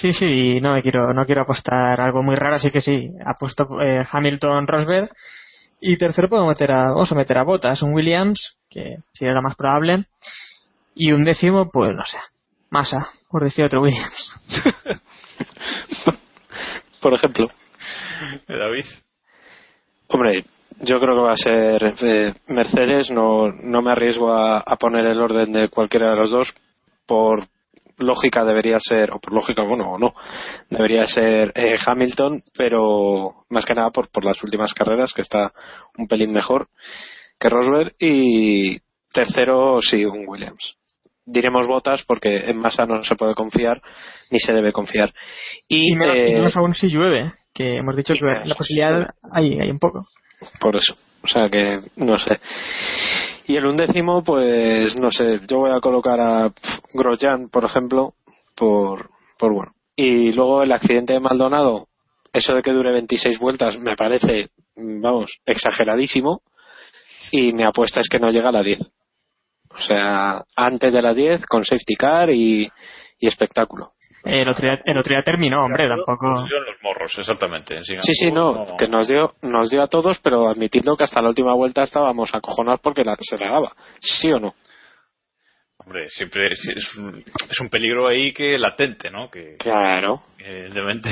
sí, sí, no me quiero, no quiero apostar algo muy raro, así que sí, apuesto eh, Hamilton, Rosberg y tercero puedo meter a, vamos a meter a Bottas, un Williams que sería lo más probable y un décimo, pues no sé, Massa, por decir otro Williams. [LAUGHS]
por ejemplo.
David.
Hombre, yo creo que va a ser eh, Mercedes. No, no me arriesgo a, poner el orden de cualquiera de los dos. Por lógica debería ser, o por lógica, bueno, o no, debería ser eh, Hamilton, pero más que nada por, por las últimas carreras, que está un pelín mejor que Rosberg. Y tercero, sí, un Williams diremos botas porque en masa no se puede confiar ni se debe confiar.
Y, menos, eh, aún si llueve, que hemos dicho que la posibilidad hay, hay un poco.
Por eso, o sea que no sé. Y el undécimo, pues no sé, yo voy a colocar a Grosjean, por ejemplo, por, por bueno. Y luego el accidente de Maldonado, eso de que dure 26 vueltas me parece, vamos, exageradísimo. Y mi apuesta es que no llega a la 10. O sea, antes de las 10 con safety car y, espectáculo.
El otro, día, el otro día terminó, hombre, tampoco.
los morros, exactamente.
Sí, sí, no, que nos dio, nos dio a todos, pero admitidlo que hasta la última vuelta estábamos acojonados porque la, se regaba. ¿Sí o no?
Hombre, siempre es, un, es un peligro ahí que latente, ¿no? Que,
claro.
evidentemente.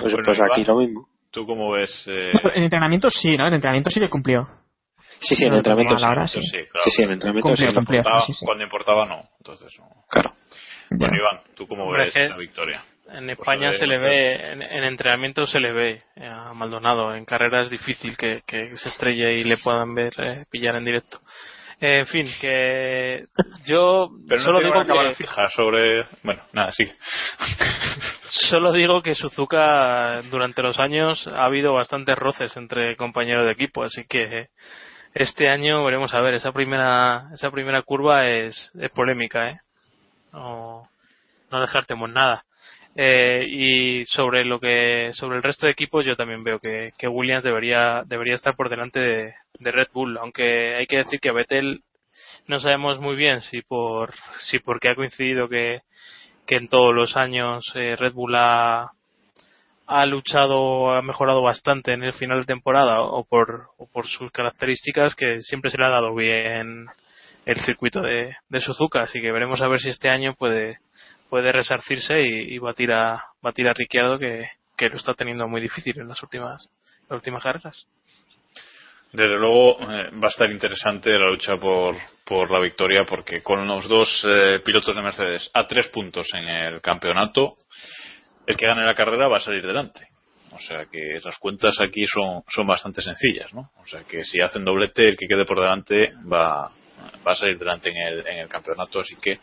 pues, [LAUGHS] pues aquí lo mismo.
¿Tú cómo ves? Eh...
En entrenamiento sí, ¿no? En entrenamiento sí le cumplió.
Sí, sí, en entrenamiento
sí.
sí. claro.
sí, en entrenamiento sí.
Cuando importaba, no. Entonces, no.
Claro.
Bueno, Iván, ¿tú cómo ves la victoria?
En España se le ve, en, entrenamiento se le ve a Maldonado. En carrera es difícil que, que se estrelle y le puedan ver eh, pillar en directo. en fin, que yo [LAUGHS]
Pero
solo
digo
que
fija sobre, bueno, nada, sí. [LAUGHS]
solo digo que Suzuka durante los años ha habido bastantes roces entre compañeros de equipo, así que este año veremos a ver esa primera esa primera curva es, es polémica eh no no dejártemos nada. Eh, y sobre lo que sobre el resto de equipos yo también veo que, que Williams debería debería estar por delante de, de, Red Bull aunque hay que decir que a Vettel no sabemos muy bien si por si porque ha coincidido que, que en todos los años eh, Red Bull ha, ha luchado, ha mejorado bastante en el final de temporada o por, o por sus características que siempre se le ha dado bien el circuito de, Suzuka, así que veremos a ver si este año puede, puede resarcirse y, y batir a, batir que lo está teniendo muy difícil en las últimas, las últimas carreras.
Desde luego eh, va a estar interesante la lucha por, por la victoria porque con los dos eh, pilotos de Mercedes a tres puntos en el campeonato, el que gane la carrera va a salir delante. O sea que esas cuentas aquí son, son bastante sencillas, ¿no? O sea que si hacen doblete, el que quede por delante va, va a salir delante en el, en el campeonato. Así que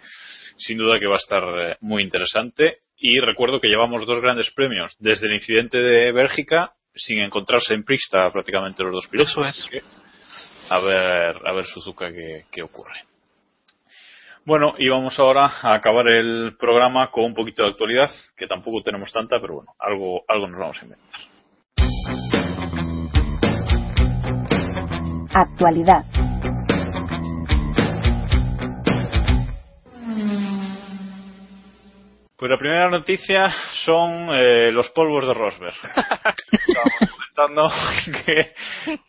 sin duda que va a estar eh, muy interesante. Y recuerdo que llevamos dos grandes premios desde el incidente de Bélgica sin encontrarse en pista prácticamente los dos pilotos.
Eso es.
Que, a ver, a ver Suzuka qué, qué ocurre. Bueno, y vamos ahora a acabar el programa con un poquito de actualidad, que tampoco tenemos tanta, pero bueno, algo, algo nos vamos a inventar.
Actualidad.
Pues la primera noticia son eh, los polvos de Rosberg. [LAUGHS] Estábamos comentando que,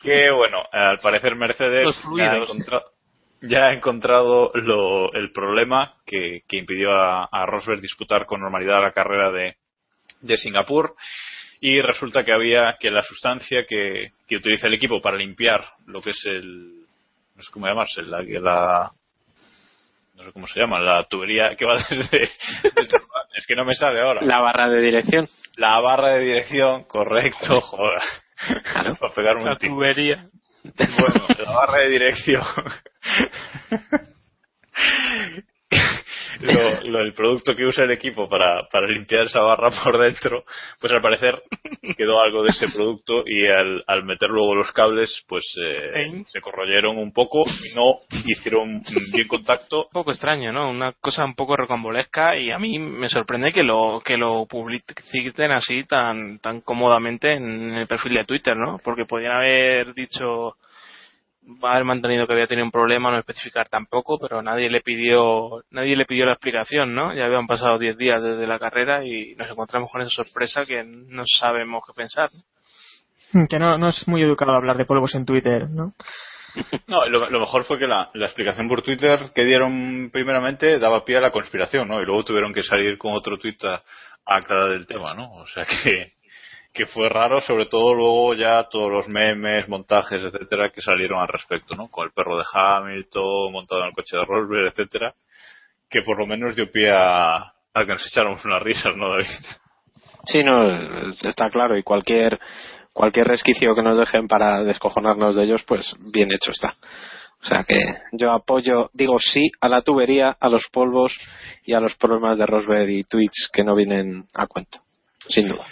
que, bueno, al parecer Mercedes ya ha, encontrado, ya ha encontrado lo, el problema que, que impidió a, a, Rosberg disputar con normalidad la carrera de, de Singapur y resulta que había que la sustancia que, que utiliza el equipo para limpiar lo que es el no sé cómo llamarse la, la no sé cómo se llama, la tubería que va [LAUGHS] desde, desde, es que no me sale ahora.
La barra de dirección.
La barra de dirección, correcto, joder.
Claro. [LAUGHS]
Para pegarme
la
un tiro.
tubería.
Bueno, la barra de dirección. [LAUGHS] lo, lo, el producto que usa el equipo para, para limpiar esa barra por dentro, pues al parecer quedó algo de ese producto y al, al meter luego los cables, pues eh, se corroyeron un poco y no hicieron bien contacto.
Un poco extraño, ¿no? Una cosa un poco recambolesca y a mí me sorprende que lo que lo publiciten así tan tan cómodamente en el perfil de Twitter, ¿no? Porque podrían haber dicho haber mantenido que había tenido un problema, no especificar tampoco, pero nadie le pidió, nadie le pidió la explicación, ¿no? Ya habían pasado 10 días desde la carrera y nos encontramos con esa sorpresa que no sabemos qué pensar.
Que no, no es muy educado hablar de polvos en Twitter, ¿no? [LAUGHS]
No, lo, lo, mejor fue que la, la, explicación por Twitter que dieron primeramente daba pie a la conspiración, ¿no? Y luego tuvieron que salir con otro tweet a, a aclarar el tema, ¿no? O sea que, que fue raro, sobre todo luego ya todos los memes, montajes, etcétera, que salieron al respecto, ¿no? Con el perro de Hamilton montado en el coche de Rosberg, etcétera, que por lo menos dio pie a, a que nos echáramos unas risas, ¿no, David?
Sí, no, está claro, y cualquier cualquier resquicio que nos dejen para descojonarnos de ellos, pues bien hecho está. O sea que yo apoyo, digo sí a la tubería, a los polvos y a los problemas de Rosberg y tweets que no vienen a cuento, sin duda.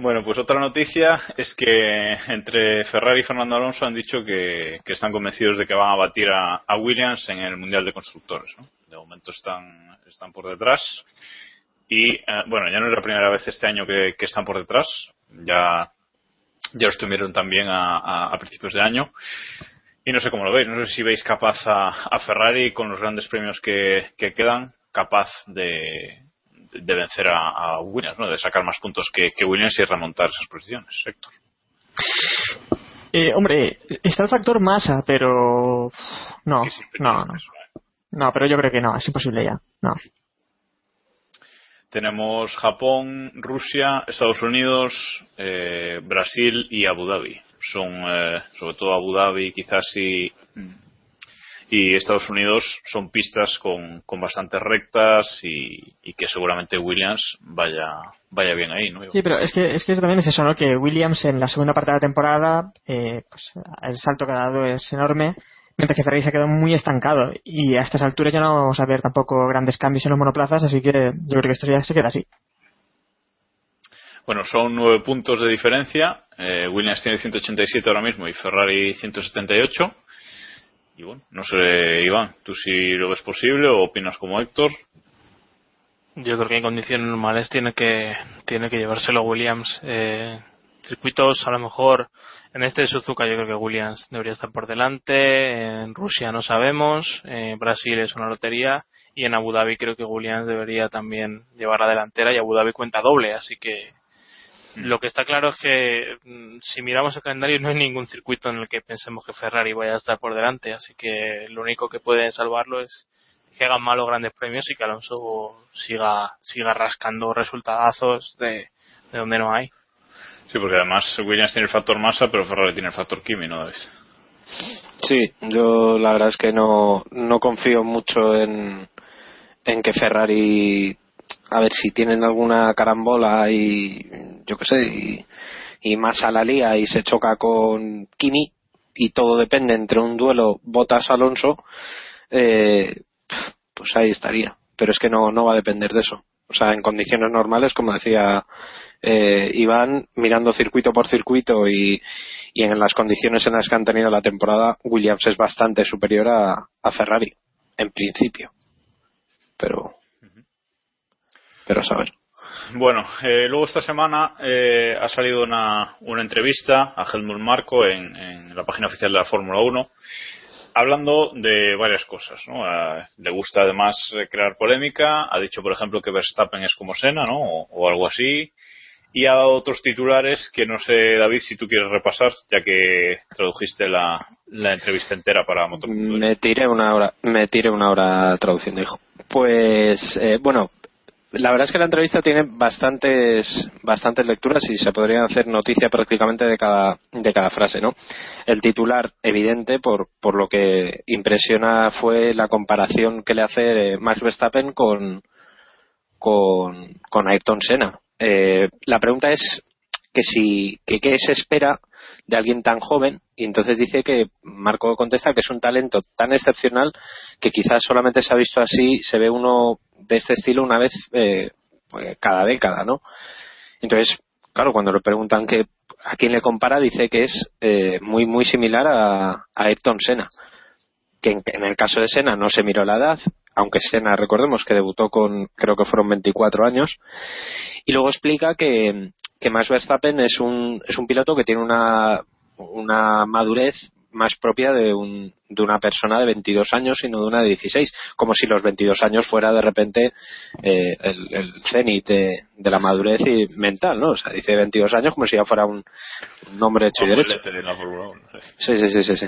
Bueno, pues otra noticia es que entre Ferrari y Fernando Alonso han dicho que, están convencidos de que van a batir a, Williams en el Mundial de Constructores. ¿no? De momento están, están por detrás. Y eh, bueno, ya no es la primera vez este año que, están por detrás. Ya, ya lo también a, a, a, principios de año. Y no sé cómo lo veis. No sé si veis capaz a, Ferrari con los grandes premios que, que quedan, capaz de, de vencer a, a, Williams, ¿no? de sacar más puntos que, que, Williams y remontar esas posiciones, Héctor.
Eh, hombre, está el factor masa, pero no, no, no. No, pero yo creo que no, es imposible ya, no.
Tenemos Japón, Rusia, Estados Unidos, eh, Brasil y Abu Dhabi. Son, eh, sobre todo Abu Dhabi, quizás y y Estados Unidos son pistas con, con bastantes rectas y, y, que seguramente Williams vaya vaya bien ahí, ¿no?
Sí, pero es que, es que también es eso, ¿no? Que Williams en la segunda parte de la temporada, eh, pues el salto que ha dado es enorme, mientras que Ferrari se ha quedado muy estancado y a estas alturas ya no vamos a ver tampoco grandes cambios en los monoplazas, así que yo creo que esto ya se queda así.
Bueno, son nueve puntos de diferencia. Eh, Williams tiene 187 ahora mismo y Ferrari 178. Y bueno, no sé, Iván, ¿tú si lo ves posible o opinas como Héctor?
Yo creo que en condiciones normales tiene que tiene que llevárselo Williams. Eh, circuitos a lo mejor en este de Suzuka yo creo que Williams debería estar por delante. En Rusia no sabemos. En Brasil es una lotería y en Abu Dhabi creo que Williams debería también llevar la delantera y Abu Dhabi cuenta doble, así que lo que está claro es que mm, si miramos el calendario no hay ningún circuito en el que pensemos que Ferrari vaya a estar por delante, así que lo único que puede salvarlo es que hagan malos grandes premios y que Alonso siga siga rascando resultadazos de, de donde no hay.
Sí, porque además Williams tiene el factor masa, pero Ferrari tiene el factor Kimi, ¿no es?
Sí, yo la verdad es que no, no confío mucho en, en que Ferrari, a ver si tienen alguna carambola y yo qué sé, y, más a la lía y se choca con Kimi y todo depende entre un duelo Botas-Alonso, eh, pues ahí estaría. Pero es que no, no va a depender de eso. O sea, en condiciones normales, como decía eh, Iván, mirando circuito por circuito y, y en las condiciones en las que han tenido la temporada, Williams es bastante superior a, a Ferrari, en principio. Pero, pero a saber.
Bueno, eh, luego esta semana eh, ha salido una, una entrevista a Helmut Marko en, en la página oficial de la Fórmula 1 hablando de varias cosas. ¿no? A- le gusta además eh, crear polémica. Ha dicho, por ejemplo, que Verstappen es como Senna ¿no? o, o algo así. Y ha dado otros titulares que no sé, David, si tú quieres repasar, ya que tradujiste la, la entrevista entera para Motor.
Me tiré una hora, me tiré una hora traduciendo, hijo. Pues, eh, bueno, la verdad es que la entrevista tiene bastantes, bastantes lecturas y se podría hacer noticia prácticamente de cada, de cada frase, ¿no? El titular, evidente, por, por lo que impresiona fue la comparación que le hace eh, Max Verstappen con, con, Ayrton Senna. Eh, la pregunta es que si, que qué se espera de alguien tan joven y entonces dice que Marco contesta que es un talento tan excepcional que quizás solamente se ha visto así, se ve uno de este estilo una vez eh, pues, cada década, ¿no? Entonces, claro, cuando le preguntan que a quién le compara, dice que es eh, muy muy similar a, a Ayrton Senna, que en, en el caso de Senna no se miró la edad, aunque Senna recordemos que debutó con creo que fueron 24 años, y luego explica que, que Max Verstappen es un, es un piloto que tiene una, una madurez más propia de, un, de una persona de 22 años y no de una de 16, como si los 22 años fuera de repente eh, el, el cenit de, de la madurez y mental, ¿no? O sea, dice 22 años como si ya fuera un, un hombre hecho y derecho.
Doblete de la Fórmula 1.
Sí, sí, sí, sí, sí.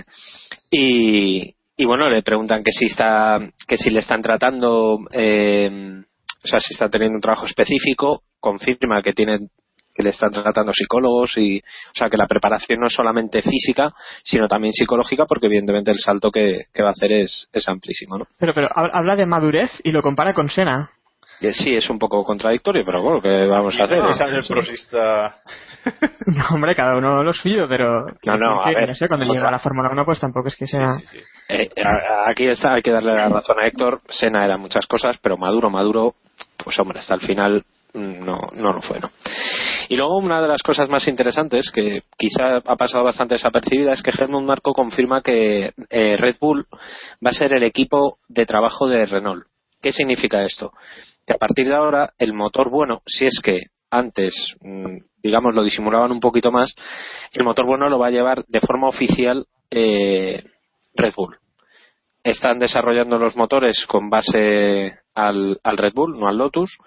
Y, y bueno, le preguntan que si está, que si le están tratando, eh, o sea, si está teniendo un trabajo específico, confirma que tienen que le están tratando psicólogos y, o sea, que la preparación no es solamente física, sino también psicológica, porque evidentemente el salto que, que va a hacer es, es amplísimo, ¿no?
Pero, pero hab- habla de madurez y lo compara con Senna.
Y sí, es un poco contradictorio, pero bueno, ¿qué vamos a hacer?
No, es el prosista. [LAUGHS]
No, hombre, cada uno lo suyo, pero
No, no,
que,
a ver,
no sé, cuando llega a la Fórmula 1 pues tampoco es que sea...
Eh, a- aquí está, hay que darle la razón a Héctor. Sena era muchas cosas, pero Maduro, Maduro, pues hombre, hasta el final no, no lo fue, ¿no? Y luego una de las cosas más interesantes que quizá ha pasado bastante desapercibida es que Helmut Marco confirma que eh, Red Bull va a ser el equipo de trabajo de Renault. ¿Qué significa esto? Que a partir de ahora el motor bueno, si es que antes, mm, digamos, lo disimulaban un poquito más, el motor bueno lo va a llevar de forma oficial eh, Red Bull. Están desarrollando los motores con base al, al Red Bull, no al Lotus.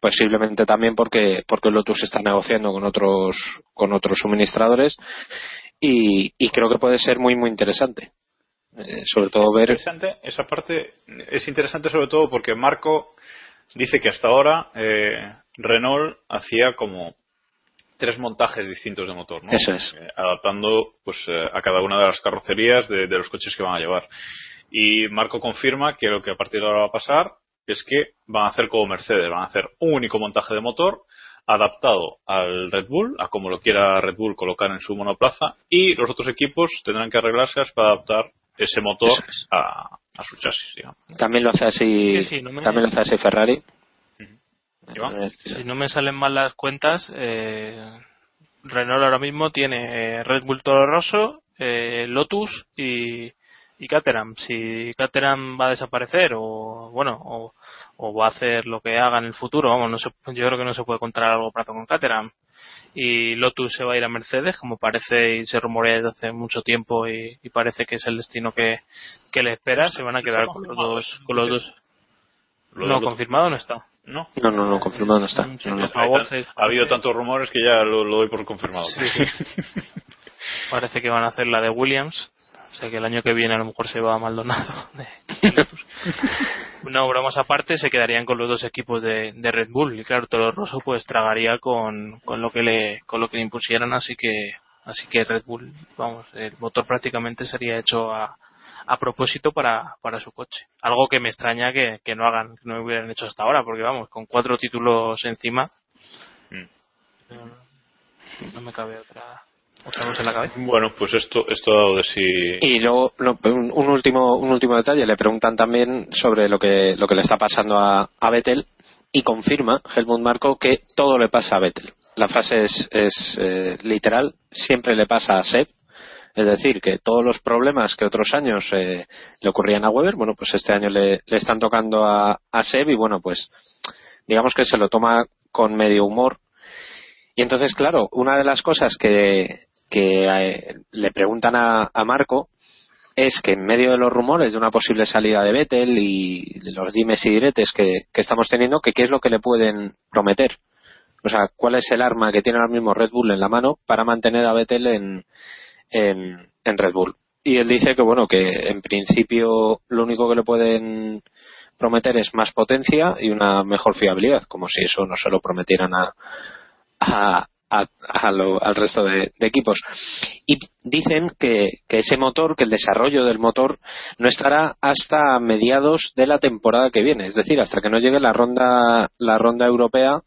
Posiblemente también porque, porque el Lotus está negociando con otros, con otros suministradores. Y, y creo que puede ser muy, muy interesante. Eh, sobre todo ver.
Interesante, esa parte es interesante sobre todo porque Marco dice que hasta ahora eh, Renault hacía como tres montajes distintos de motor, ¿no?
Eso es.
Eh, adaptando pues eh, a cada una de las carrocerías de, de los coches que van a llevar. Y Marco confirma que lo que a partir de ahora va a pasar es que van a hacer como Mercedes, van a hacer un único montaje de motor adaptado al Red Bull, a como lo quiera Red Bull colocar en su monoplaza, y los otros equipos tendrán que arreglarse para adaptar ese motor a, a su chasis, digamos.
También lo hace así,
Sí, sí, no me-
también lo hace así Ferrari.
Si no me salen mal las cuentas, eh, Renault ahora mismo tiene eh, Red Bull Toro Rosso, eh, Lotus y, y Caterham. Si Caterham va a desaparecer o, bueno, o, o va a hacer lo que haga en el futuro, vamos, no se, yo creo que no se puede contar a largo plazo con Caterham. Y Lotus se va a ir a Mercedes, como parece y se rumorea desde hace mucho tiempo y, y parece que es el destino que, que le espera. Se van a quedar con los dos, con los dos.
Lo
No, confirmado no está.
No.
No, no, no, confirmado no está.
Mm,
No, no.
Ha, ha habido tantos rumores que ya lo, lo doy por confirmado.
Sí, sí. [LAUGHS] Parece que van a hacer la de Williams. O sea que el año que viene a lo mejor se va a Maldonado. [LAUGHS] no, bromas aparte, se quedarían con los dos equipos de, de Red Bull. Y claro, Toro Rosso pues tragaría con, con lo que le con lo que le impusieran. Así que así que Red Bull, vamos, el motor prácticamente sería hecho a, a propósito para, para su coche. Algo que me extraña que, que no hagan, que no hubieran hecho hasta ahora, porque vamos, con cuatro títulos encima, no, no me cabe otra, en la cabeza.
Bueno, pues esto, esto ha dado de sí.
Y luego lo- un, un último un último detalle le preguntan también sobre lo que lo que le está pasando a, a Vettel y confirma Helmut Marko que todo le pasa a Vettel. La frase es, es eh, literal, siempre le pasa a Seb. Es decir, que todos los problemas que otros años eh, le ocurrían a Weber, bueno, pues este año le, le están tocando a, a Seb y bueno, pues digamos que se lo toma con medio humor. Y entonces, claro, una de las cosas que, que eh, le preguntan a, a Marco es que en medio de los rumores de una posible salida de Vettel y los dimes y diretes que, que estamos teniendo, que qué es lo que le pueden prometer. O sea, cuál es el arma que tiene ahora mismo Red Bull en la mano para mantener a Vettel en, en, en Red Bull. Y él dice que, bueno, que en principio lo único que le pueden prometer es más potencia y una mejor fiabilidad, como si eso no se lo prometieran a, a, a- a lo- al resto de, de equipos. Y dicen que, que ese motor, que el desarrollo del motor, no estará hasta mediados de la temporada que viene, es decir, hasta que no llegue la ronda, la ronda europea,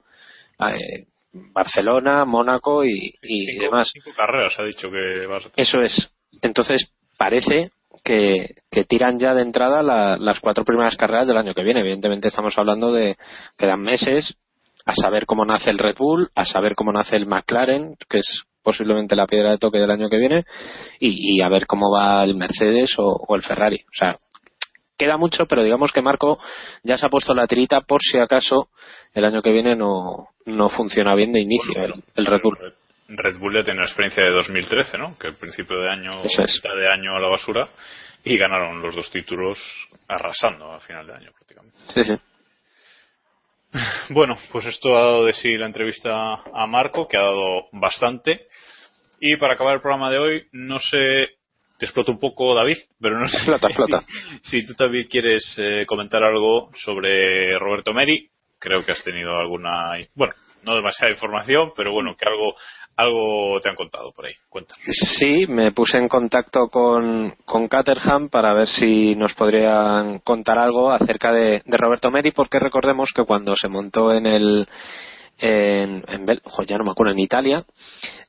eh, Barcelona, Mónaco y, y demás.
Cinco carreras ha dicho que vas a tener.
Eso es. Entonces, parece que, que tiran ya de entrada la- las cuatro primeras carreras del año que viene. Evidentemente estamos hablando de quedan meses a saber cómo nace el Red Bull, a saber cómo nace el McLaren, que es posiblemente la piedra de toque del año que viene, y, y a ver cómo va el Mercedes o, o el Ferrari. O sea, queda mucho, pero digamos que Marco ya se ha puesto la tirita por si acaso el año que viene no, no funciona bien de inicio el, el Red Bull.
Red Bull ya tiene la experiencia de 2013, ¿no? Que al principio de año,
es.
de año a la basura, y ganaron los dos títulos arrasando a final de año prácticamente.
Sí, sí.
Bueno, pues esto ha dado de sí la entrevista a Marco, que ha dado bastante. Y para acabar el programa de hoy, no sé, te exploto un poco, David, pero no sé
Explota, [LAUGHS] explota.
si tú también quieres eh, comentar algo sobre Roberto Meri. Creo que has tenido alguna, bueno, no demasiada información, pero bueno, que algo, algo te han contado por ahí. Cuenta.
Sí, me puse en contacto con, con Caterham para ver si nos podrían contar algo acerca de, de Roberto Meri, porque recordemos que cuando se montó en el. En, en ya no me acuerdo, en Italia,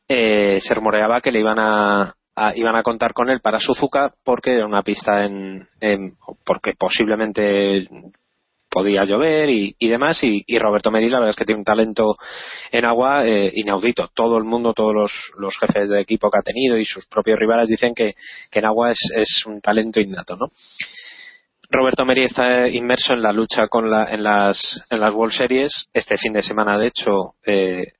eh, se rumoreaba que le iban a, a- iban a contar con él para Suzuka porque era una pista en, en- porque posiblemente podía llover y, y demás y, y Roberto Meri la verdad es que tiene un talento en agua eh, inaudito todo el mundo todos los, los jefes de equipo que ha tenido y sus propios rivales dicen que, que en agua es, es un talento innato ¿no? Roberto Meri está inmerso en la lucha con la, en las en las World Series este fin de semana de hecho eh,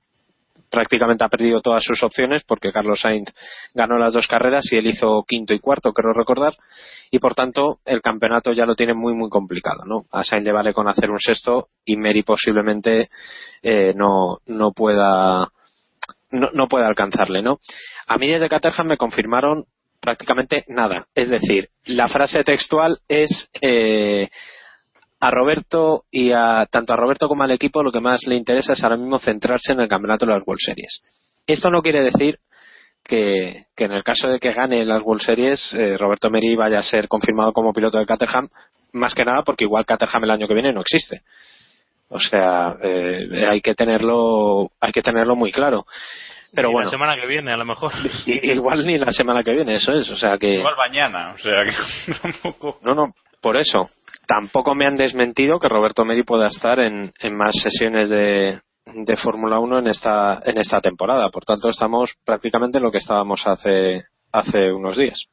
prácticamente ha perdido todas sus opciones porque Carlos Sainz ganó las dos carreras y él hizo quinto y cuarto, creo recordar, y por tanto el campeonato ya lo tiene muy muy complicado, ¿no? A Sainz le vale con hacer un sexto y Meri posiblemente eh, no no pueda no, no pueda alcanzarle, ¿no? A mí desde Caterham me confirmaron prácticamente nada, es decir, la frase textual es eh, a Roberto y a tanto a Roberto como al equipo lo que más le interesa es ahora mismo centrarse en el campeonato de las World Series. Esto no quiere decir que, que en el caso de que gane las World Series eh, Roberto Meri vaya a ser confirmado como piloto de Caterham, más que nada porque igual Caterham el año que viene no existe. O sea, eh, hay que tenerlo hay que tenerlo muy claro. Pero bueno,
La semana que viene, a lo mejor.
igual ni la semana que viene, eso es. O sea que
Igual mañana, o sea que [LAUGHS] tampoco.
no, no, por eso. Tampoco me han desmentido que Roberto Meri pueda estar en, más sesiones de, de Fórmula 1 en esta, en esta temporada. Por tanto, estamos prácticamente en lo que estábamos hace, hace unos días.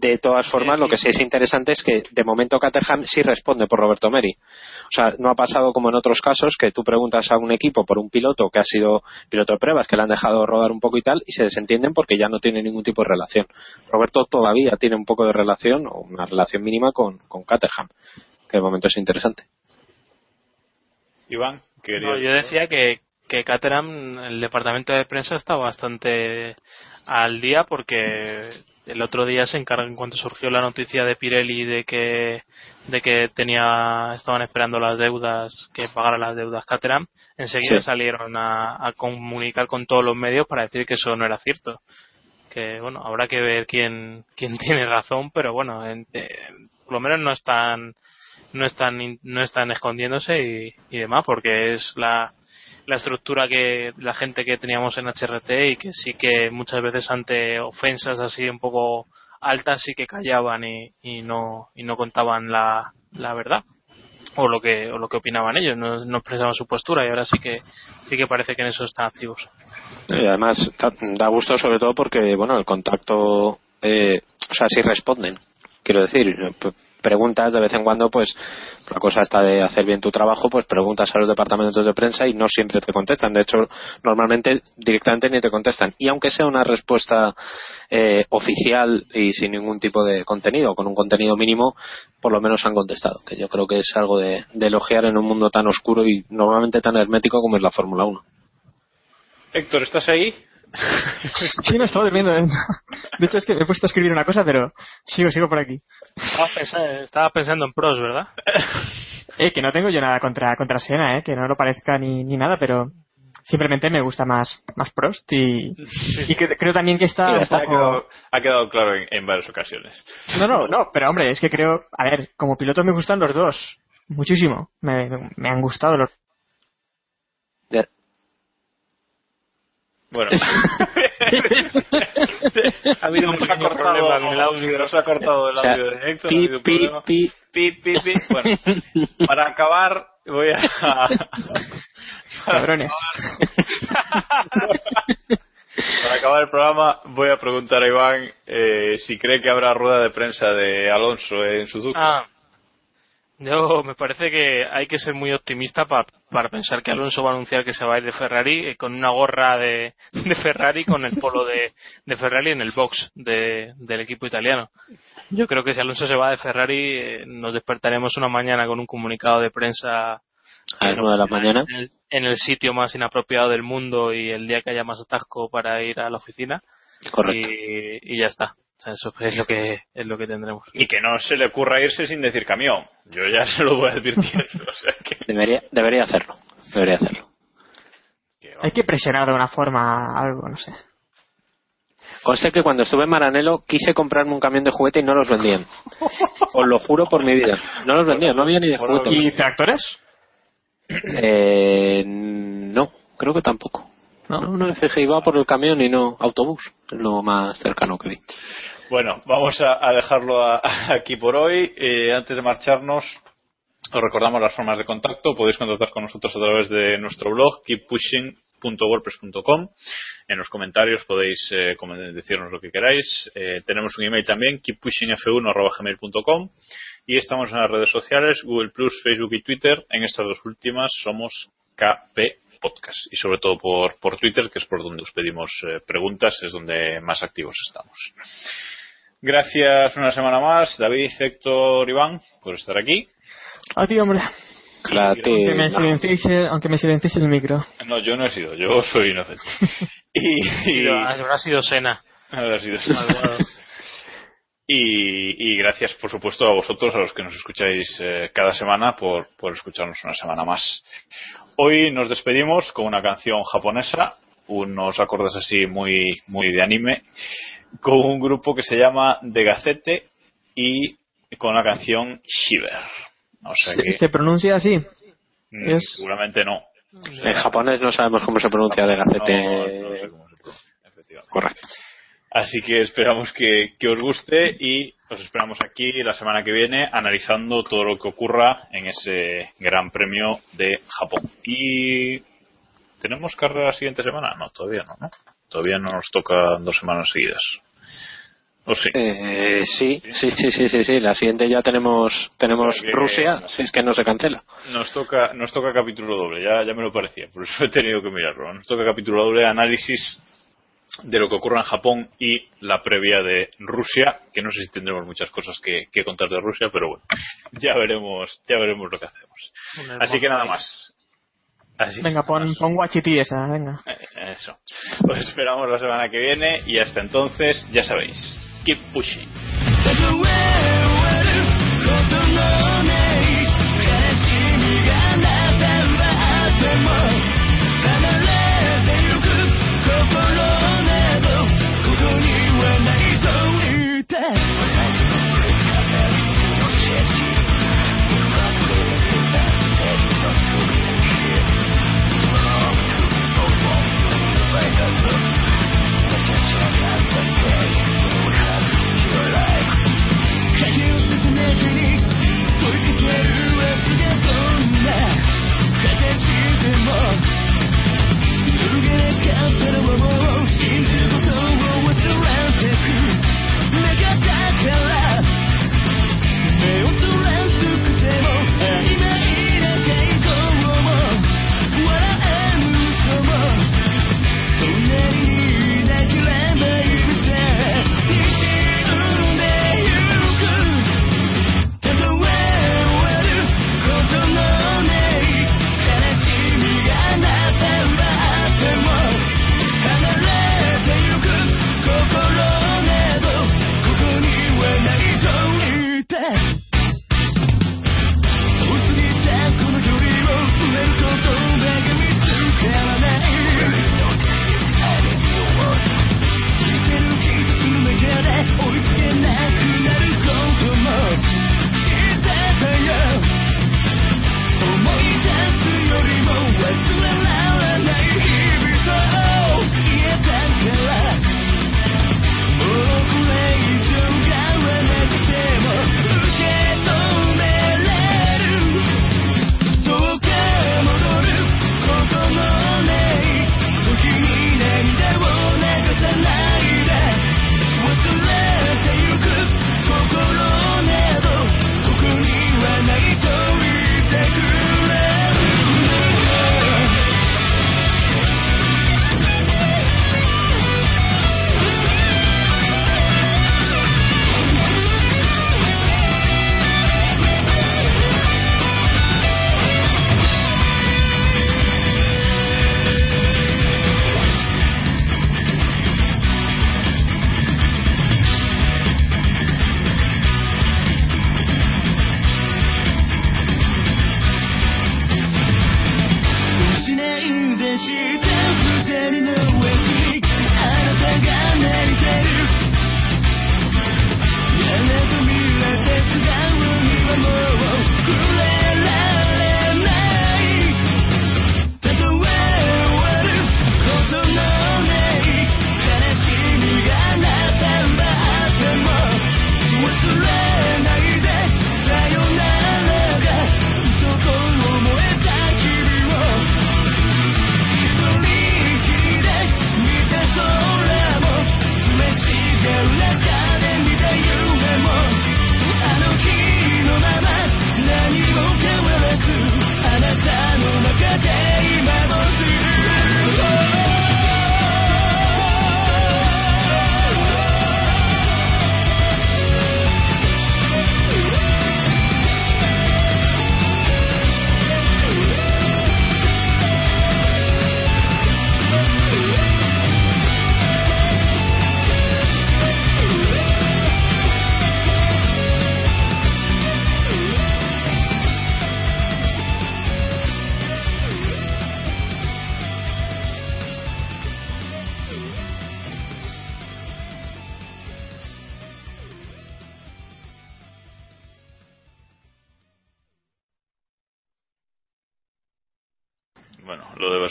De todas formas, lo que sí es interesante es que de momento Caterham sí responde por Roberto Meri. O sea, no ha pasado como en otros casos que tú preguntas a un equipo por un piloto que ha sido piloto de pruebas, que le han dejado rodar un poco y tal, y se desentienden porque ya no tiene ningún tipo de relación. Roberto todavía tiene un poco de relación, o una relación mínima con, con Caterham, que de momento es interesante.
Iván.
No, yo decía que, que Caterham, el departamento de prensa está bastante al día porque el otro día se encargó en cuanto surgió la noticia de Pirelli de que de que tenía estaban esperando las deudas que pagara las deudas Caterham enseguida
Sí.
salieron a, a comunicar con todos los medios para decir que eso no era cierto que bueno habrá que ver quién quién [LAUGHS] tiene razón pero bueno en- eh, por lo menos no están no están no están escondiéndose y, y demás porque es la la estructura que la gente que teníamos en HRT y que sí que muchas veces ante ofensas así un poco altas sí que callaban y, y no y no contaban la, la verdad o lo que o lo que opinaban ellos no, no expresaban su postura y ahora sí que sí que parece que en eso están activos
Y además da, gusto sobre todo porque, bueno, el contacto, eh, o sea, sí responden. Quiero decir, preguntas de vez en cuando, pues la cosa está de hacer bien tu trabajo, pues preguntas a los departamentos de prensa y no siempre te contestan. De hecho, normalmente directamente ni te contestan. Y aunque sea una respuesta eh, oficial y sin ningún tipo de contenido, con un contenido mínimo, por lo menos han contestado. Que yo creo que es algo de, de elogiar en un mundo tan oscuro y normalmente tan hermético como es la Fórmula 1.
Héctor, ¿estás ahí?
Sí, no estaba durmiendo. ¿eh? De hecho, es que me he puesto a escribir una cosa, pero sigo, sigo por aquí.
estaba pensando, estaba pensando en pros verdad
Eh, que no tengo yo nada contra, contra Sena, eh, que no lo parezca ni, ni nada, pero simplemente me gusta más, más Prost y, y que- creo también que está un
ha,
poco-
quedado, ha quedado claro en, en varias ocasiones.
No, no, no, pero hombre, es que creo, a ver, como piloto me gustan los dos, muchísimo. Me, me han gustado los
Bueno. [LAUGHS] ha habido un
Nos ha
pequeño
cortado
problema
con
el audio, nos ha cortado el
O sea,
audio de Héctor.
pi,
ha habido un
pi,
problema.
pi.
Pi, pi, pi. Bueno, [LAUGHS] para acabar, voy a.
cabrones. [LAUGHS]
Para acabar el programa, voy a preguntar a Iván eh, si cree que habrá rueda de prensa de Alonso en Suzuka.
Ah, yo me parece que hay que ser muy optimista pa- para pensar que Alonso va a anunciar que se va a ir de Ferrari eh, con una gorra de, [LAUGHS] de Ferrari con el polo de, de Ferrari en el box de- del equipo italiano. Yo creo que si Alonso se va de Ferrari eh, nos despertaremos una mañana con un comunicado de prensa
A las de la mañana.
en el, en el sitio más inapropiado del mundo y el día que haya más atasco para ir a la oficina
Correcto.
y, y ya está. O sea, eso es lo que es lo que tendremos.
Y que no se le ocurra irse sin decir camión. Yo ya [LAUGHS] se lo voy advirtiendo. o sea que...
Debería, debería hacerlo. Debería hacerlo.
Hay que presionar de una forma algo, no sé.
Conste que cuando estuve en Maranelo quise comprarme un camión de juguete y no los vendían. [LAUGHS] Os lo juro por mi vida. No los vendían, no había ni de juguete.
¿Y tractores?
Eh, no, creo que tampoco. No, no me fijé, iba por el camión y no autobús, es lo más cercano que vi.
Bueno, vamos a, a dejarlo a- [LAUGHS] aquí por hoy. Eh, antes de marcharnos, os recordamos las formas de contacto. Podéis contactar con nosotros a través de nuestro blog keeppushing.wordpress.com. En los comentarios podéis eh, decirnos lo que queráis. Eh, tenemos un email también, keeppushingf1.gmail.com. Y estamos en las redes sociales, Google Facebook y Twitter. En estas dos últimas somos KP Podcast. Y sobre todo por, por Twitter, que es por donde os pedimos eh, preguntas, es donde más activos estamos. Gracias una semana más, David, Héctor, Iván, por estar aquí.
A ti, hombre.
Claro,
Aunque me aunque me silenciéis el micro.
No, yo no he sido, yo soy inocente. [LAUGHS] y, y-
Habrá sido Sena.
habrá sido [LAUGHS] y, y gracias, por supuesto, a vosotros, a los que nos escucháis eh, cada semana, por, por escucharnos una semana más. Hoy nos despedimos con una canción japonesa, unos acordes así muy, muy de anime, con un grupo que se llama The Gazette y con la canción Shiver. O sea
¿Se,
que
se pronuncia así?
mm,
es-
seguramente no.
En japonés no sabemos cómo se pronuncia de
No,
gacete.
no sé cómo se pronuncia, efectivamente.
Correcto.
Así que esperamos que, que os guste y os esperamos aquí la semana que viene analizando todo lo que ocurra en ese Gran Premio de Japón. ¿Y tenemos carrera la siguiente semana? No, todavía no, ¿no? Todavía no nos toca dos semanas seguidas.
¿O sí?
Eh, sí, sí, sí, sí, sí, sí. La siguiente ya tenemos tenemos
O sea que-
Rusia, si es que no se cancela.
Nos toca, nos toca capítulo doble, ya, ya me lo parecía, por eso he tenido que mirarlo. Nos toca capítulo doble, análisis de lo que ocurre en Japón y la previa de Rusia, que no sé si tendremos muchas cosas que, que contar de Rusia, pero bueno, [LAUGHS] ya veremos, ya veremos lo que hacemos. Así que nada más. Así,
Venga, pon, pon guachiti esa, venga.
eh, eso. Pues esperamos la semana que viene y hasta entonces, ya sabéis, keep pushing.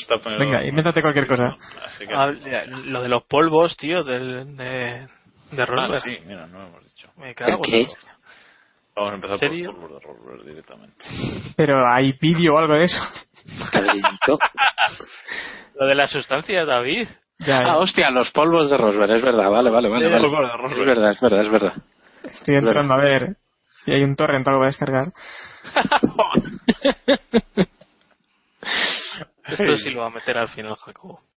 De Verstappen.
Venga, invéntate cualquier cosa.
Que-
Ah, lo de los polvos, tío, del- de, de Rosberg.
Ah, sí, mira, no lo hemos dicho.
Me cago en
¿Qué?
la hostia.
Vamos a empezar por, por lo de Rosberg directamente.
Pero hay vídeo o algo de eso. [LAUGHS]
Lo de la sustancia, David.
Ya,
Ah, hostia, los polvos de Rosberg, es verdad, vale, vale, vale. Vale.
los polvos.
Es verdad, es verdad, es verdad.
Estoy entrando a ver si hay un torrent o algo para descargar. [LAUGHS] [LAUGHS]
Esto sí lo va a meter al final, Jacobo.